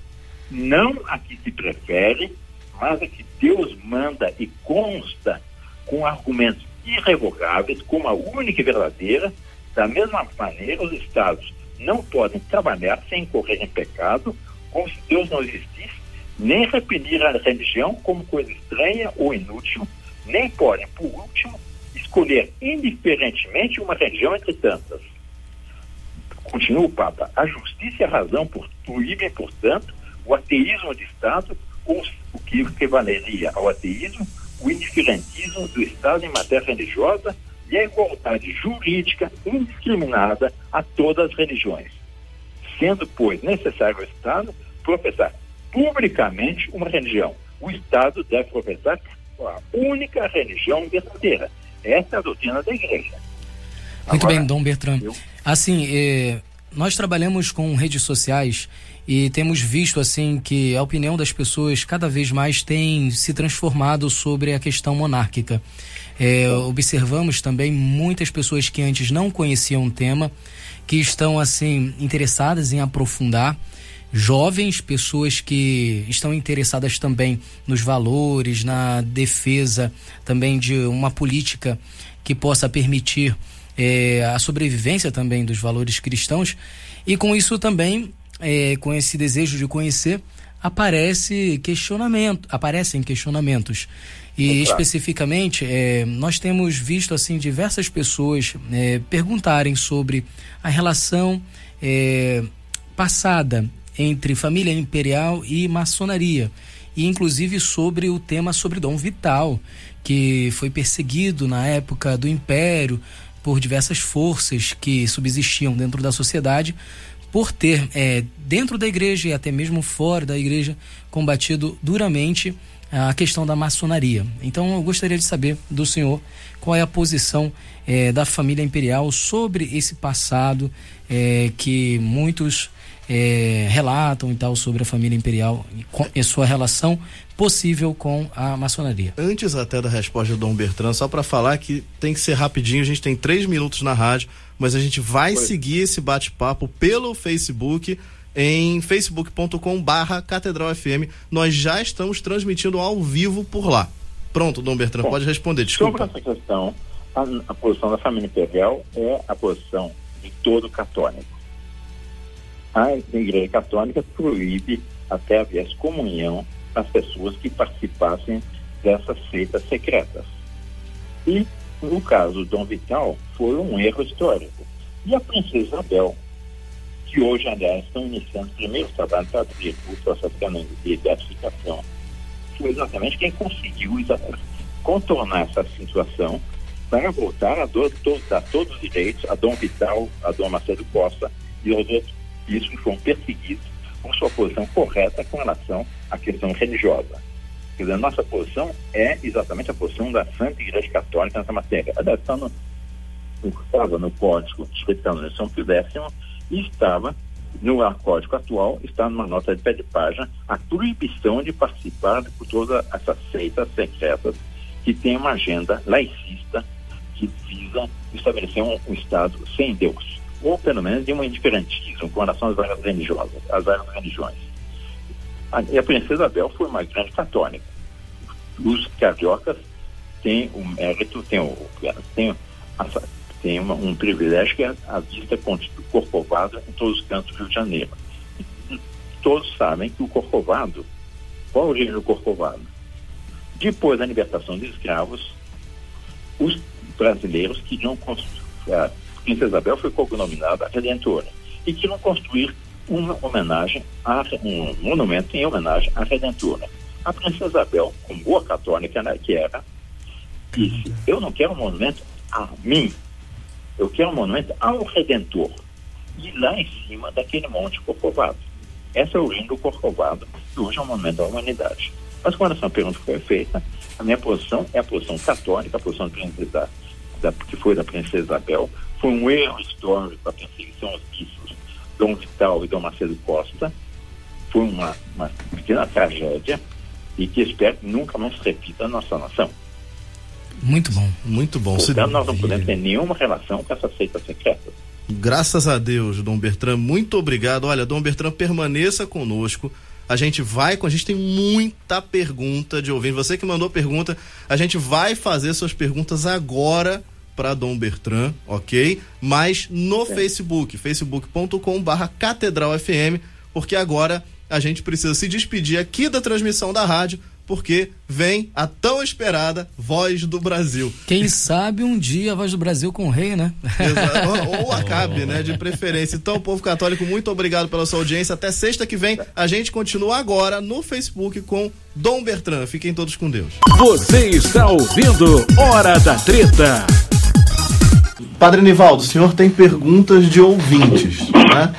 não a que se prefere, mas a que Deus manda e consta com argumentos irrevogáveis como a única e verdadeira, da mesma maneira os estados não podem trabalhar sem incorrer em pecado, como se Deus não existisse, nem reprimir a religião como coisa estranha ou inútil, nem podem, por último, escolher indiferentemente uma religião entre tantas. Continua o Papa. A justiça e a razão proíbem, portanto, o ateísmo de Estado o que equivaleria ao ateísmo, o indiferentismo do Estado em matéria religiosa e a igualdade jurídica indiscriminada a todas as religiões, sendo, pois, necessário ao Estado professar publicamente uma religião. O Estado deve professar a única religião verdadeira. Essa é a doutrina da Igreja. Muito Agora, bem, Dom Bertrand. Eu... Assim, eh, nós trabalhamos com redes sociais e temos visto assim que a opinião das pessoas cada vez mais tem se transformado sobre a questão monárquica. É, observamos também muitas pessoas que antes não conheciam o tema, que estão assim interessadas em aprofundar jovens, pessoas que estão interessadas também nos valores, na defesa também de uma política que possa permitir é, a sobrevivência também dos valores cristãos. E com isso também, é, com esse desejo de conhecer, aparece questionamento, aparecem questionamentos. E especificamente, é, nós temos visto assim diversas pessoas é, perguntarem sobre a relação é, passada entre família imperial e maçonaria, e inclusive sobre o tema sobre Dom Vital, que foi perseguido na época do Império por diversas forças que subsistiam dentro da sociedade por ter, é, dentro da igreja e até mesmo fora da igreja, combatido duramente a questão da maçonaria. Então eu gostaria de saber do senhor qual é a posição é, da família imperial sobre esse passado é, que muitos é, relatam e tal sobre a família imperial e, sua relação possível com a maçonaria. Antes até da resposta do Dom Bertrand, só para falar que tem que ser rapidinho, a gente tem três minutos na rádio, mas a gente vai Foi. seguir esse bate-papo pelo Facebook em facebook.com barra Catedral FM. Nós já estamos transmitindo ao vivo por lá. Pronto, Dom Bertrand, Bom, pode responder, desculpa. Sobre essa questão, a, a posição da família imperial é a posição de todo católico a Igreja Católica proíbe até haver comunhão às pessoas que participassem dessas seitas secretas. E, no caso do Dom Vital, foi um erro histórico. E a princesa Isabel, que hoje, aliás, estão iniciando o primeiro trabalho para abrir o processo canônico de identificação, foi exatamente quem conseguiu contornar essa situação para voltar a, do, to, a todos os direitos a Dom Vital, a Dom Macedo Costa e aos outros isso que foram perseguidos com sua posição correta com relação à questão religiosa. Quer dizer, a nossa posição é exatamente a posição da Santa Igreja Católica nessa matéria. Aliás, está estava no Código de São Pio X e estava no código atual, está numa nota de pé de página, a proibição de participar por todas essas seitas secretas que tem uma agenda laicista que visa estabelecer um, um Estado sem Deus ou pelo menos de um indiferentismo com relação às várias religiosas, às várias religiões. E a princesa Isabel foi uma grande católica. Os cariocas têm o mérito, têm, o, têm, têm uma, um privilégio que é a vista do Corcovado em todos os cantos do Rio de Janeiro. Todos sabem que o Corcovado, qual a origem do Corcovado? Depois da libertação de escravos, os brasileiros queriam construir Princesa Isabel foi cognominada a Redentora e queriam construir uma homenagem, a, um monumento em homenagem à Redentora. A Princesa Isabel, como boa católica né, que era, disse: Eu não quero um monumento a mim, eu quero um monumento ao Redentor. E lá em cima daquele monte Corcovado. Essa é a origem do Corcovado, que hoje é um monumento à humanidade. Mas quando essa pergunta foi feita, a minha posição é a posição católica, a posição princesa, da, que foi da Princesa Isabel, foi um erro histórico a perseguição aos Dom Vital e Dom Macedo Costa. Foi uma, uma pequena tragédia e que espero que nunca mais se repita na nossa nação. Muito bom, muito bom. Portanto, nós não podemos ter nenhuma relação com essa seita secreta. Graças a Deus, Dom Bertrand, muito obrigado. Olha, Dom Bertrand, permaneça conosco. A gente vai com, a gente tem muita pergunta de ouvir. Você que mandou pergunta, a gente vai fazer suas perguntas agora para Dom Bertrand, ok? Mas no é. Facebook, facebook.com barra Catedral FM, porque agora a gente precisa se despedir aqui da transmissão da rádio, porque vem a tão esperada Voz do Brasil. Quem sabe um dia a Voz do Brasil com o rei, né? ou, ou <laughs> acabe, né? De preferência. Então, povo católico, muito obrigado pela sua audiência. Até sexta que vem, a gente continua agora no Facebook com Dom Bertrand. Fiquem todos com Deus. Você está ouvindo Hora da Treta. Padre Nivaldo, o senhor tem perguntas de ouvintes, né?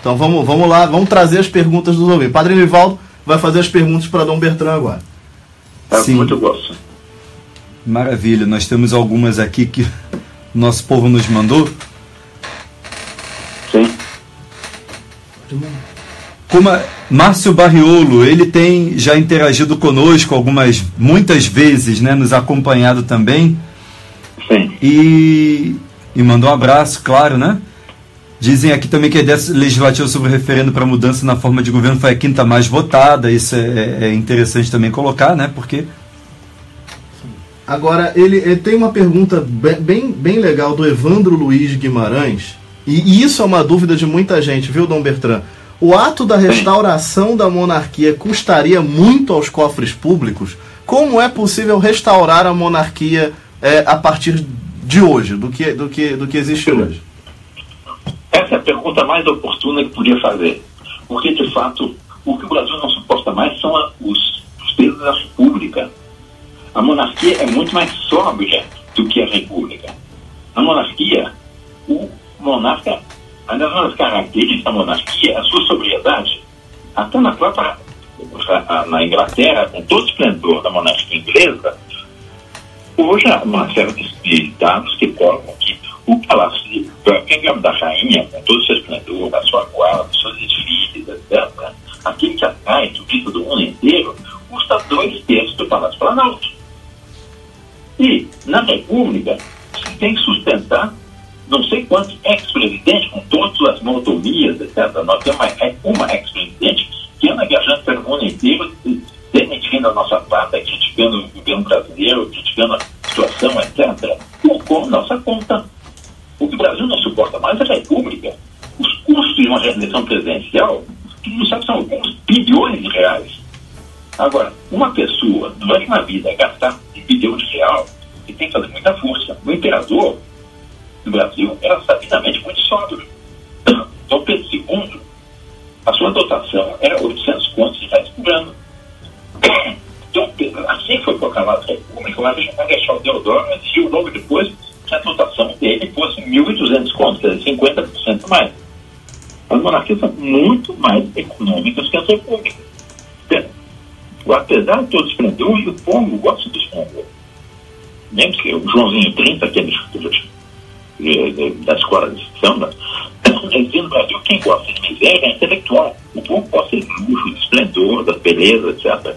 Então vamos, vamos lá, vamos trazer as perguntas dos ouvintes. Padre Nivaldo vai fazer as perguntas para Dom Bertrand agora. Tá, Sim. Muito gosto. Maravilha, nós temos algumas aqui que nosso povo nos mandou. Sim. Como a Márcio Barriolo, ele tem já interagido conosco algumas, muitas vezes, né, nos acompanhado também. Sim. E e mandou um abraço, claro, né? Dizem aqui também que a ideia legislativa sobre o referendo para mudança na forma de governo foi a quinta mais votada. Isso é, é, é interessante também colocar, né? Porque Agora, ele, ele, tem uma pergunta bem, bem legal do Evandro Luiz Guimarães, e, e, isso é uma dúvida de muita gente, viu, Dom Bertrand? O ato da restauração da monarquia custaria muito aos cofres públicos? Como é possível restaurar a monarquia é, a partir de hoje, do que, do que, do que existe hoje? Essa é a pergunta mais oportuna que podia fazer. Porque, de fato, o que o Brasil não suporta mais são os, os pesos da República. A monarquia é muito mais sóbria do que a República. A monarquia, o monarca, uma das características da monarquia é a sua sobriedade. Até na própria na Inglaterra, com todo o esplendor da monarquia inglesa, hoje uma série de dados que provam que o palácio de Buckingham da rainha, com todo o seu esplendor, Monarquias são muito mais econômicas que as repúblicas. Apesar de todo o esplendor, o povo gosta do esplendor. Lembre que o Joãozinho 30, aquele da escola de samba, dizia no Brasil quem gosta de miséria é intelectual. O povo gosta de luxo, de esplendor, da beleza, etc.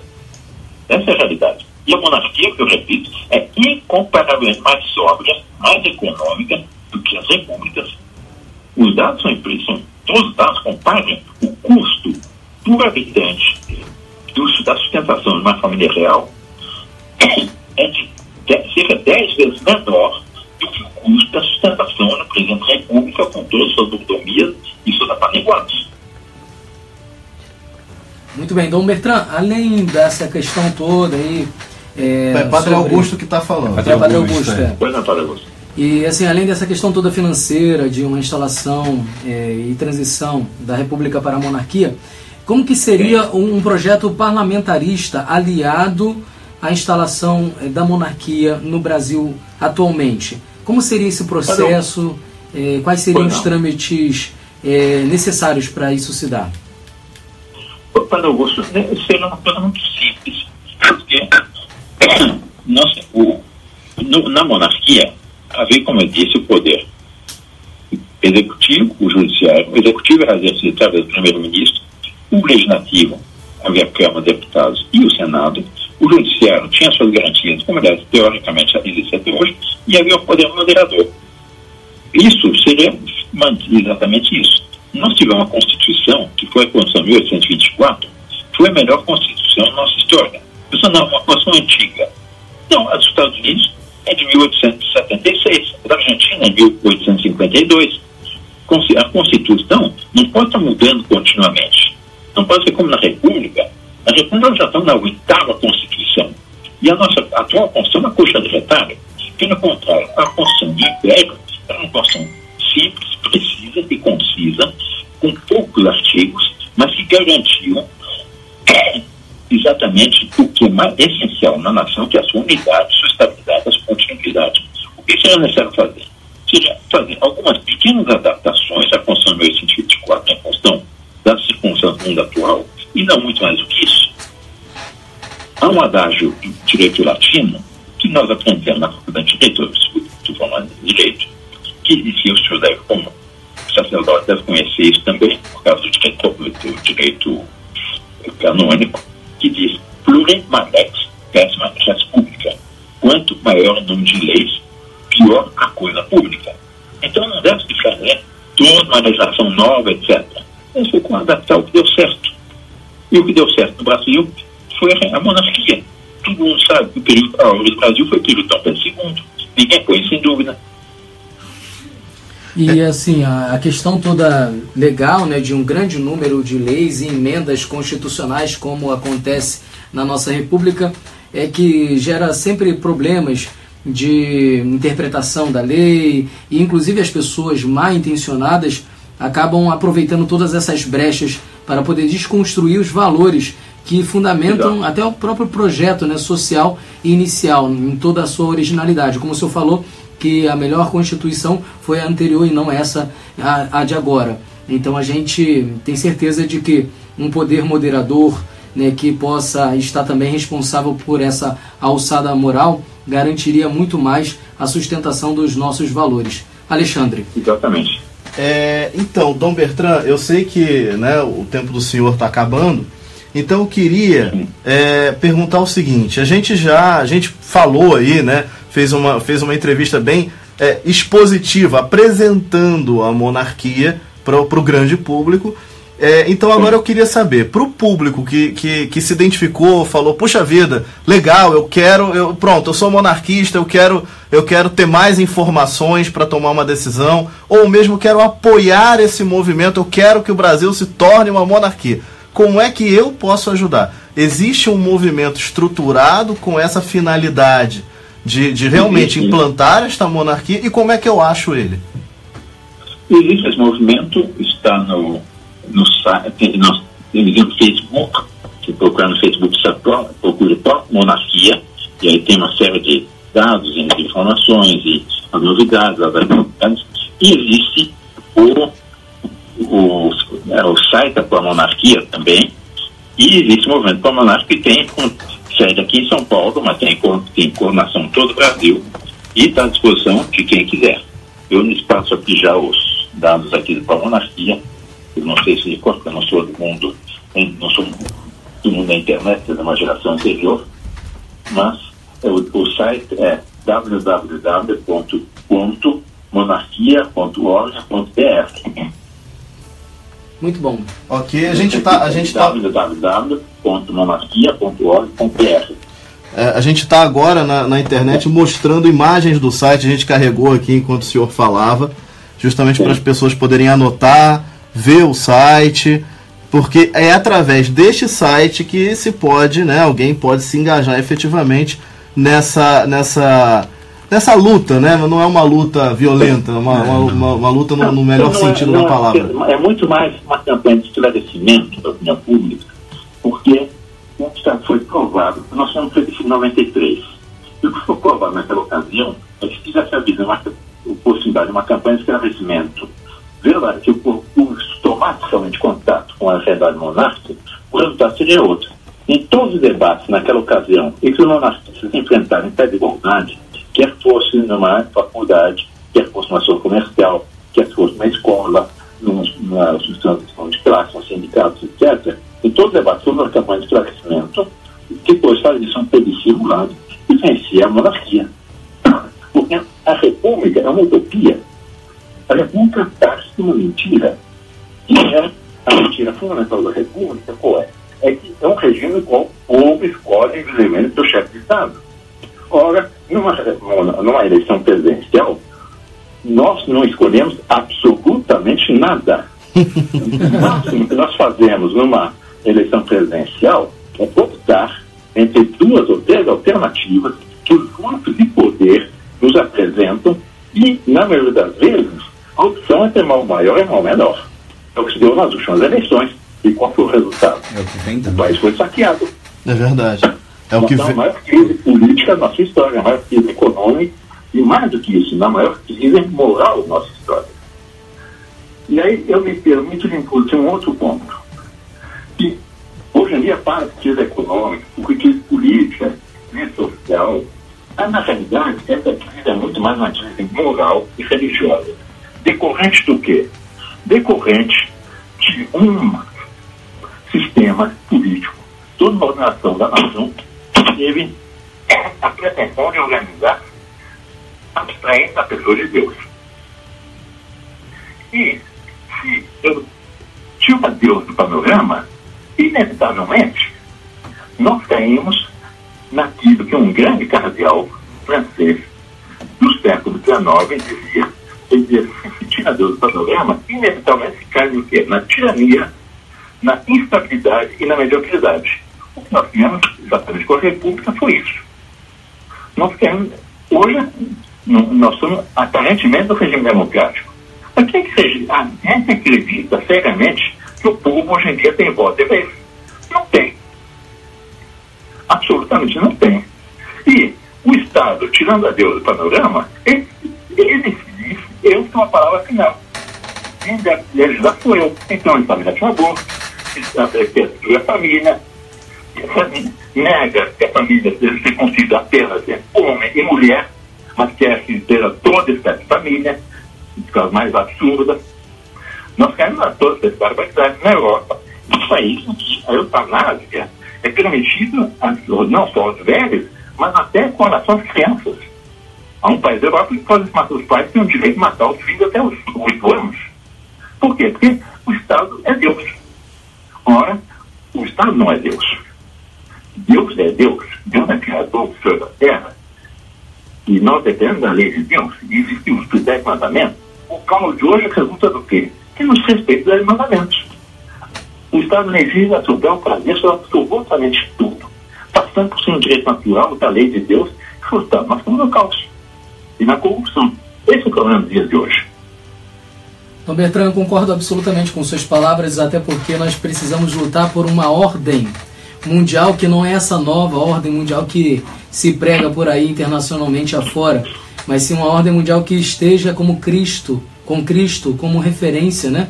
Bertrand, além dessa questão toda aí. É, é Padre sobre... Augusto que está falando. Padre, Padre Augusto, Augusto é. Pois não, Padre Augusto. E assim, além dessa questão toda financeira de uma instalação é, e transição da República para a monarquia, como que seria um, um projeto parlamentarista aliado à instalação é, da monarquia no Brasil atualmente? Como seria esse processo? É, quais seriam os trâmites é, necessários para isso se dar? Padre Augusto, seria uma coisa muito simples. Porque <clears throat> nossa, o, no, na monarquia havia, como eu disse, o poder executivo, o judiciário. O executivo era exercido através do primeiro-ministro, o legislativo, havia a Câmara, deputados e o Senado. O judiciário tinha suas garantias, como aliás, teoricamente existe até hoje, e havia o poder moderador. Isso seria exatamente isso. Nós tivemos uma Constituição, que foi a Constituição de 1824, foi a melhor Constituição da nossa história. Isso não, uma Constituição antiga. Não, a dos Estados Unidos é de 1876, a da Argentina é de 1852. A Constituição não pode estar mudando continuamente. Não pode ser como na República. Na República já estamos na oitava Constituição. E a nossa atual Constituição é uma coxa de retalho. Pelo contrário, a Constituição de Império é uma Constituição simples, precisa e concisa, com poucos artigos, mas que garantiam <coughs> exatamente o que é mais essencial na nação, que é a sua unidade, sua estabilidade, a continuidade. O que seria necessário fazer? Seria fazer algumas pequenas adaptações à Constituição de 1824, em função das circunstâncias do mundo atual, e não muito mais do que isso. Há um adágio em direito latino que nós aprendemos na faculdade de direito, falando de direito, que dizia o senhor deve, deve conhecer isso também, por causa do direito, do direito canônico, que diz plurem malex décima res pública. Quanto maior o número de leis, pior a coisa pública. Então não deve se fazer toda uma legislação nova, etc. Foi com adaptar o que deu certo. E o que deu certo no Brasil foi a monarquia todo mundo sabe que o período do Brasil foi o período Dom Pedro E assim, a, a, questão toda legal, né, de um grande número de leis e emendas constitucionais, como acontece na nossa República, é que gera sempre problemas de interpretação da lei, e inclusive as pessoas mal intencionadas acabam aproveitando todas essas brechas para poder desconstruir os valores que fundamentam até o próprio projeto né, social inicial, em toda a sua originalidade. Como o senhor falou, que a melhor Constituição foi a anterior e não essa, a, a de agora. Então a gente tem certeza de que um poder moderador né, que possa estar também responsável por essa alçada moral garantiria muito mais a sustentação dos nossos valores. Alexandre. Exatamente. É, então, Dom Bertrand, eu sei que né, o tempo do senhor está acabando, então eu queria é, perguntar o seguinte: a gente já a gente falou aí, né? fez uma, fez uma entrevista bem é, expositiva, apresentando a monarquia para o grande público. É, então agora eu queria saber, para o público que, que, que, se identificou, falou, puxa vida, legal, eu quero, eu, pronto, eu sou monarquista, eu quero, eu quero ter mais informações para tomar uma decisão, ou mesmo quero apoiar esse movimento, eu quero que o Brasil se torne uma monarquia. Como é que eu posso ajudar? Existe um movimento estruturado com essa finalidade de, de realmente implantar esta monarquia e como é que eu acho ele? Existe esse movimento, está no, no site, no, no Facebook, se procurar no Facebook, procura monarquia, e aí tem uma série de dados e informações e as novidades, as novidades, e existe o, o, é, o site da Monarquia também, e existe o movimento Pro Monarquia que tem sede aqui em São Paulo, mas tem, tem coordenação em todo o Brasil e está à disposição de quem quiser. Eu lhes passo aqui já os dados aqui da monarquia. Eu não sei se porque eu não sou do mundo, não sou do mundo da internet, é uma geração anterior, mas é, o, o site é www.monarquia.org.br. Muito bom. Ok, a gente está. A gente tá... www.monarquia.org.br. É, a gente está agora na, na, internet mostrando imagens do site, a gente carregou aqui enquanto o senhor falava, justamente para as pessoas poderem anotar, ver o site, porque é através deste site que se pode, né, alguém pode se engajar efetivamente nessa, nessa nessa luta, né? Não é uma luta violenta, uma, uma, uma, uma luta no, no melhor não, sentido não, da palavra. É, é, muito mais uma campanha de esclarecimento da opinião pública, porque foi provado, nós somos feitos em 93. E o que foi provado naquela ocasião é que se tivesse havido uma possibilidade de uma campanha de esclarecimento verdade, que o público tomasse realmente contato com a realidade monárquica, o resultado seria outro. Em todos os debates naquela ocasião, em que os monarquistas se enfrentaram em pé de igualdade, quer fosse numa faculdade, quer fosse numa ação comercial, quer fosse numa escola, numa, instituição de classe, num sindicato, etc. E todo debate sobre uma campanha de esclarecimento, depois faz isso um plebiscito lado e vencia a monarquia. <coughs> Porque a república é uma utopia. A república parte de uma mentira. E é a mentira fundamental da república qual é? É que é um regime qual o povo escolhe invisívelmente seu chefe de Estado. Ora, numa, numa eleição presidencial, nós não escolhemos absolutamente nada. o máximo que nós fazemos numa eleição presidencial é optar entre duas ou três alternativas que os grupos de poder nos apresentam e, na maioria das vezes, a opção é ter mal maior e mal menor. É o que se deu nas últimas eleições. E qual foi o resultado? É o, que vem o país foi saqueado. É verdade. É o que a maior crise política da nossa história, a maior crise econômica e mais do que isso, na maior crise moral da nossa história. E aí eu me permito lhe introduzir um outro ponto. Que hoje em dia, para a crise econômica, crise política, crise social, mas na realidade essa crise é muito mais uma crise moral e religiosa. Decorrente do quê? Decorrente de um sistema político, toda uma ordenação da nação teve a pretensão de organizar abstraindo da pessoa de Deus. E se eu tiro Deus do panorama, inevitavelmente nós caímos naquilo que um grande cardeal francês do século XIX dizia. Ele dizia, se tira Deus do panorama, inevitavelmente se cai no quê? Na tirania, na instabilidade e na mediocridade. O que nós temos, exatamente com a República, foi isso. Nós temos, hoje, nós somos aparentemente no regime democrático. Mas quem, que seja, ah, quem que acredita seriamente que o povo hoje em dia tem voto e vez? Não tem. Absolutamente não tem. E o Estado, tirando a Deus do panorama, ele, decide, eu tenho a palavra final. Quem deve legislar sou eu. Então ele estabelece um aborto, ele a família, nega que a família ser concedida apenas homem e mulher, mas quer que seja toda espécie de família, as mais absurdas. Nós queremos a todas essas barbaridades na Europa. Isso aí, a eutanásia é permitido não só aos velhos, mas até com relação às crianças. Há um país da Europa que pode matar os pais têm o direito de matar os filhos até os oito anos. Por quê? Porque o Estado é Deus. Ora, o Estado não é Deus. Deus é Deus. Deus é criador do céu da terra. E nós dependemos da lei de Deus. E existem os dez mandamentos. O caso de hoje resulta do quê? Que nos respeita dos mandamentos. O Estado legisla sobre o prazer sobre absolutamente tudo. Passando por ser um direito natural da lei de Deus, nós estamos no caos e na corrupção. Esse é o problema dos dias de hoje. Então, Bertrand, concordo absolutamente com suas palavras, até porque nós precisamos lutar por uma ordem mundial que não é essa nova ordem mundial que se prega por aí internacionalmente afora, mas sim uma ordem mundial que esteja como Cristo, com Cristo como referência, né?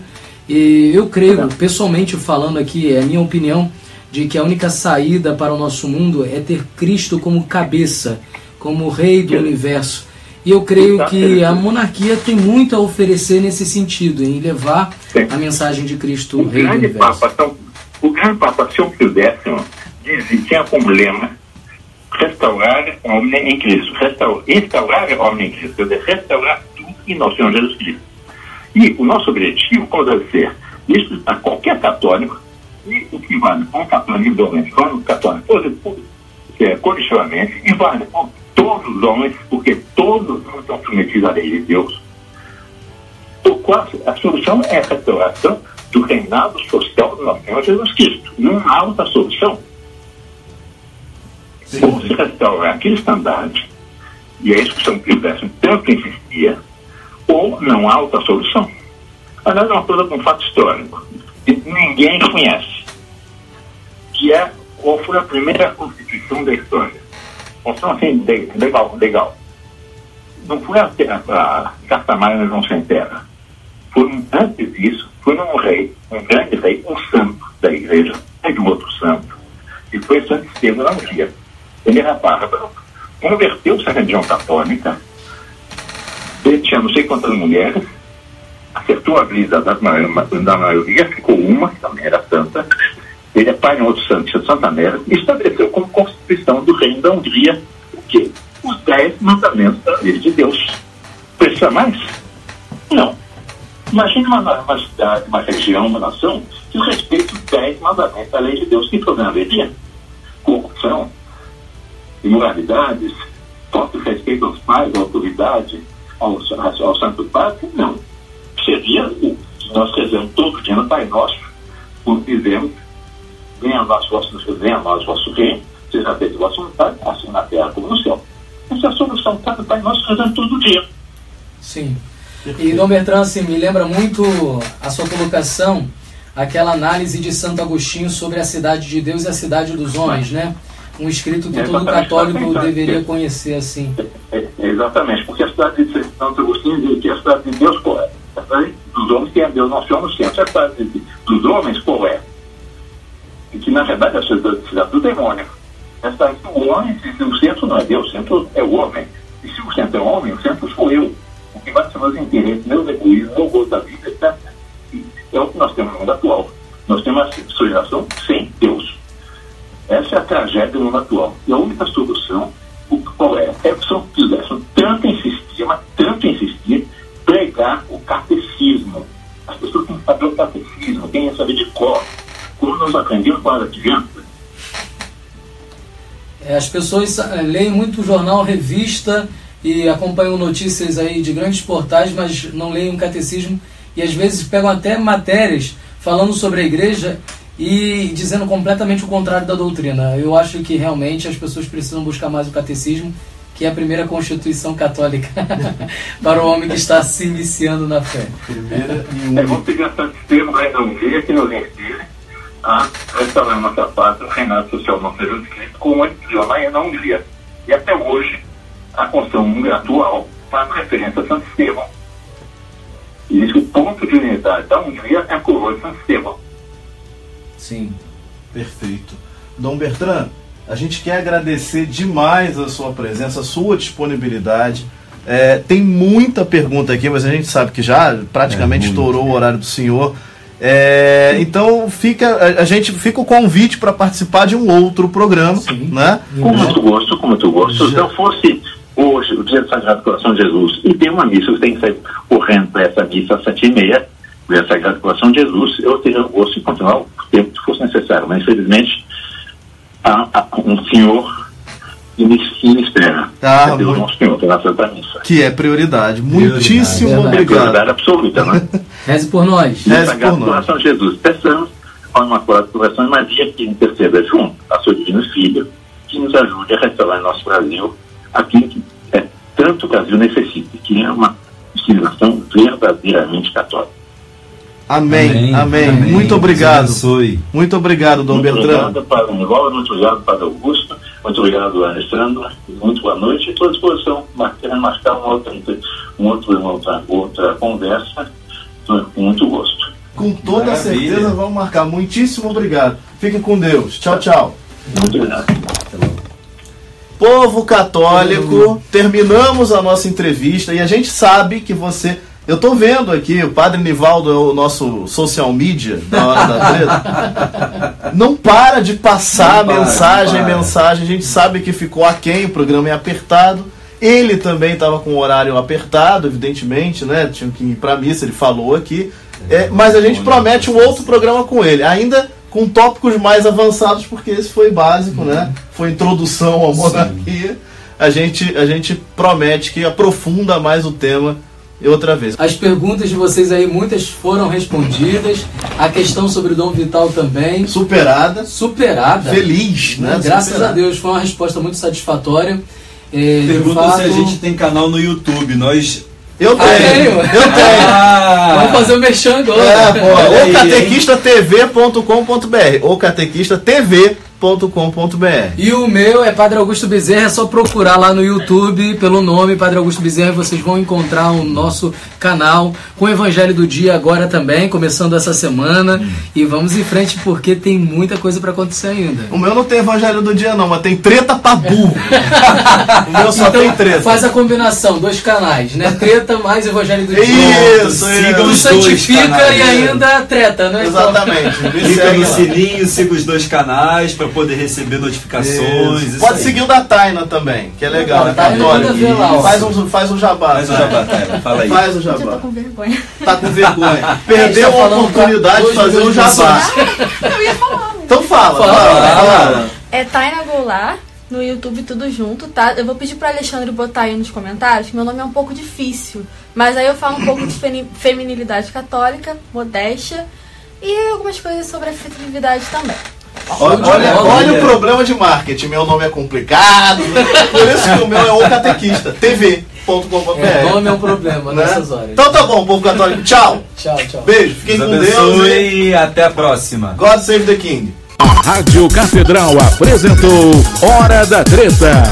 E eu creio, pessoalmente falando aqui, é a minha opinião, de que a única saída para o nosso mundo é ter Cristo como cabeça, como rei do universo. E eu creio que a monarquia tem muito a oferecer nesse sentido, em levar a mensagem de Cristo, o rei do universo. Papa, o grande Papa São Pio X dizia, tinha como lema restaurar o homem em Cristo. Restaurar, o homem em Cristo, quer dizer, restaurar tudo em nosso Senhor Jesus Cristo. E o nosso objetivo, como deve ser, isso a qualquer católico, e o que vale para um católico individualmente, para um católico é, coletivamente, e vale para todos os homens, porque todos os estão submetidos à lei de Deus. Então, a solução é a restauração do reinado social do nosso Senhor Jesus Cristo. Não há outra solução. Ou se restaurar aquele estandarte, e é isso que São X tanto insistia, ou não há outra solução. Aliás, é uma coisa com um fato histórico, que ninguém conhece, que é qual foi a primeira constituição da história. Constituição assim, legal, legal. Não foi a, a, a Carta Magna João Sem Terra. Foi antes disso, foi um rei, um grande rei, um santo da igreja, teve um outro santo, e foi Santo Estevão da Hungria. Ele era bárbaro, converteu-se à religião católica, ele tinha não sei quantas mulheres, acertou a vida da, da maioria, ficou uma, que também era santa. Ele é de um outro santo, de Santa Mera, e estabeleceu como constituição do reino da Hungria o quê? Os dez mandamentos da lei de Deus. Precisa mais? Não. Imagine uma, uma cidade, uma região, uma nação que respeita os dez mandamentos da lei de Deus. Que problema haveria? Corrupção, imoralidades, falta de respeito aos pais, à autoridade, ao, ao Santo Padre, não. Seria o que nós rezamos todo dia no Pai Nosso, quando dizemos, venha a nós vosso, venha nós vosso reino, seja feito a vossa vontade, assim na terra como no céu. Essa é a solução está no Pai Nosso rezando todo dia. Sim. E Dom Bertrand, assim, me lembra muito a sua colocação, aquela análise de Santo Agostinho sobre a cidade de Deus e a cidade dos homens, né? um escrito que é, todo católico deveria conhecer assim. É, é, exatamente, porque a cidade de Santo Agostinho diz que a cidade de Deus qual é? A cidade dos homens que é Deus, nós somos centro. A cidade dos homens qual é? E que na verdade é a cidade, do demônio. A cidade do homem, o centro não é Deus, o centro é o homem. E se o centro é o homem, o centro sou eu. O que ser meus interesses, meus egoísmos, meu gosto da vida, etc. É o que nós temos no mundo atual. Nós temos uma civilização sem Deus. Essa é a tragédia do mundo atual. E a única solução, qual é? É que São X tanto insistia, mas tanto insistia, pregar o catecismo. As pessoas têm que saber o catecismo, têm que saber de cor. Como nós aprendemos quando era criança. É, as pessoas é, leem muito jornal, revista e acompanham notícias aí de grandes portais, mas não leem um catecismo e às vezes pegam até matérias falando sobre a igreja e dizendo completamente o contrário da doutrina. Eu acho que realmente as pessoas precisam buscar mais o catecismo, que é a primeira constituição católica <laughs> para o homem que está se iniciando na fé. Primeira e É, vamos pedir a Santo Estevam Reino Hungria que nos ensine a restaurar nossa pátria, o reinado social não seja descrito como idioma na Hungria. E até hoje, a Húngara atual faz referência a Santo Estevão. E diz que o ponto de unidade da Hungria é a coroa de Santo Estevão. Sim. Perfeito. Dom Bertrand, a gente quer agradecer demais a sua presença, a sua disponibilidade. É, tem muita pergunta aqui, mas a gente sabe que já praticamente É, estourou o horário do senhor. É, então fica a, a gente fica o convite para participar de um outro programa, né? Com muito gosto, com muito gosto. Se eu fosse hoje, o dia do Sagrado Coração de Jesus, e tem uma missa, eu tenho que sair correndo para essa missa às sete e meia, do Sagrado Coração de Jesus, eu teria o gosto de continuar o tempo que fosse necessário. Mas, infelizmente, há, há um senhor que me, que me espera. Ah, é Deus muito- nosso Senhor, pela Santa Missa. Que é prioridade. Muitíssimo obrigado. Prioridade absoluta, né? <laughs> Reze por nós. O Reze por nós. Coração de Jesus. Peçamos ao Imaculado Coração de Maria que interceda junto a seu Divino Filho, que nos ajude a restaurar em nosso Brasil aquilo que é, tanto o Brasil necessita, que é uma civilização verdadeiramente católica. Amém, amém. Muito Deus obrigado. abençoe. Muito obrigado, Dom muito Bertrand. obrigado, Padre Nivaldo, muito obrigado, Padre Augusto, muito obrigado, Alessandra, muito boa noite. Estou à disposição para marcar uma outra, um outro, uma outra, outra conversa, com muito gosto. Com toda Maravilha. certeza vamos marcar. Muitíssimo obrigado. Fique com Deus. Tchau, tchau. Muito obrigado. Povo católico, terminamos a nossa entrevista e a gente sabe que você. Eu tô vendo aqui, o Padre Nivaldo é o nosso social media da hora da treta. <laughs> Não para de passar para, mensagem, para. mensagem. A gente sabe que ficou aquém, o programa é apertado. Ele também estava com o horário apertado, evidentemente, né? Tinha que ir pra missa, ele falou aqui. É, mas a gente promete um outro programa com ele, ainda com tópicos mais avançados, porque esse foi básico, né? Foi introdução à monarquia. A gente, a gente promete que aprofunda mais o tema outra vez. As perguntas de vocês aí, muitas foram respondidas. A questão sobre o Dom Vital também. Superada, Superada. feliz, né? Graças Superada. a Deus, foi uma resposta muito satisfatória. É, Perguntam fato- se a gente tem canal no YouTube. Nós. Eu Ah, tenho, tenho. eu tenho. Ah! Vamos fazer o merchan agora. É, pô, ou catequistatv.com.br ou catequistatv.com.br. E o meu é Padre Augusto Bezerra, é só procurar lá no YouTube pelo nome Padre Augusto Bezerra, vocês vão encontrar o nosso canal com o Evangelho do Dia agora também, começando essa semana. E vamos em frente porque tem muita coisa para acontecer ainda. O meu não tem evangelho do dia não, mas tem treta pra burro. <laughs> o meu só então tem treta. faz a combinação, dois canais, né? Treta mais Evangelho do Dia. Isso, isso. os dois santifica canais. e ainda treta, né? Exatamente. Me Clica no sininho, siga os dois canais para poder receber notificações. Isso. isso Pode aí. seguir o da Taina também, que é legal, A é católico. ver lá, ó. Faz um, faz um jabá. Faz Taina. jabá, Taina, fala aí. Faz o Gente, eu tô jabá. com vergonha. Tá com vergonha. <laughs> É, Perdeu tá a oportunidade pra de fazer um jabá. <laughs> Eu ia falar. né? Então fala, Fala, fala, fala. fala. É Taina Goulart, no YouTube tudo junto, tá? Eu vou pedir pro Alexandre botar aí nos comentários, que meu nome é um pouco difícil. Mas aí eu falo um pouco de feminilidade católica, modéstia e algumas coisas sobre afetividade também. Olha, olha, olha o problema de marketing. Meu nome é complicado. Por isso que o meu é o catequista. tv.com.br. É, nome é um problema né? nessas horas. Então tá bom, povo católico. Tchau. Tchau, tchau. Beijo. Fiquem Deus com Deus. abençoe e até a próxima. God save the King. A Rádio Catedral apresentou Hora da Treta.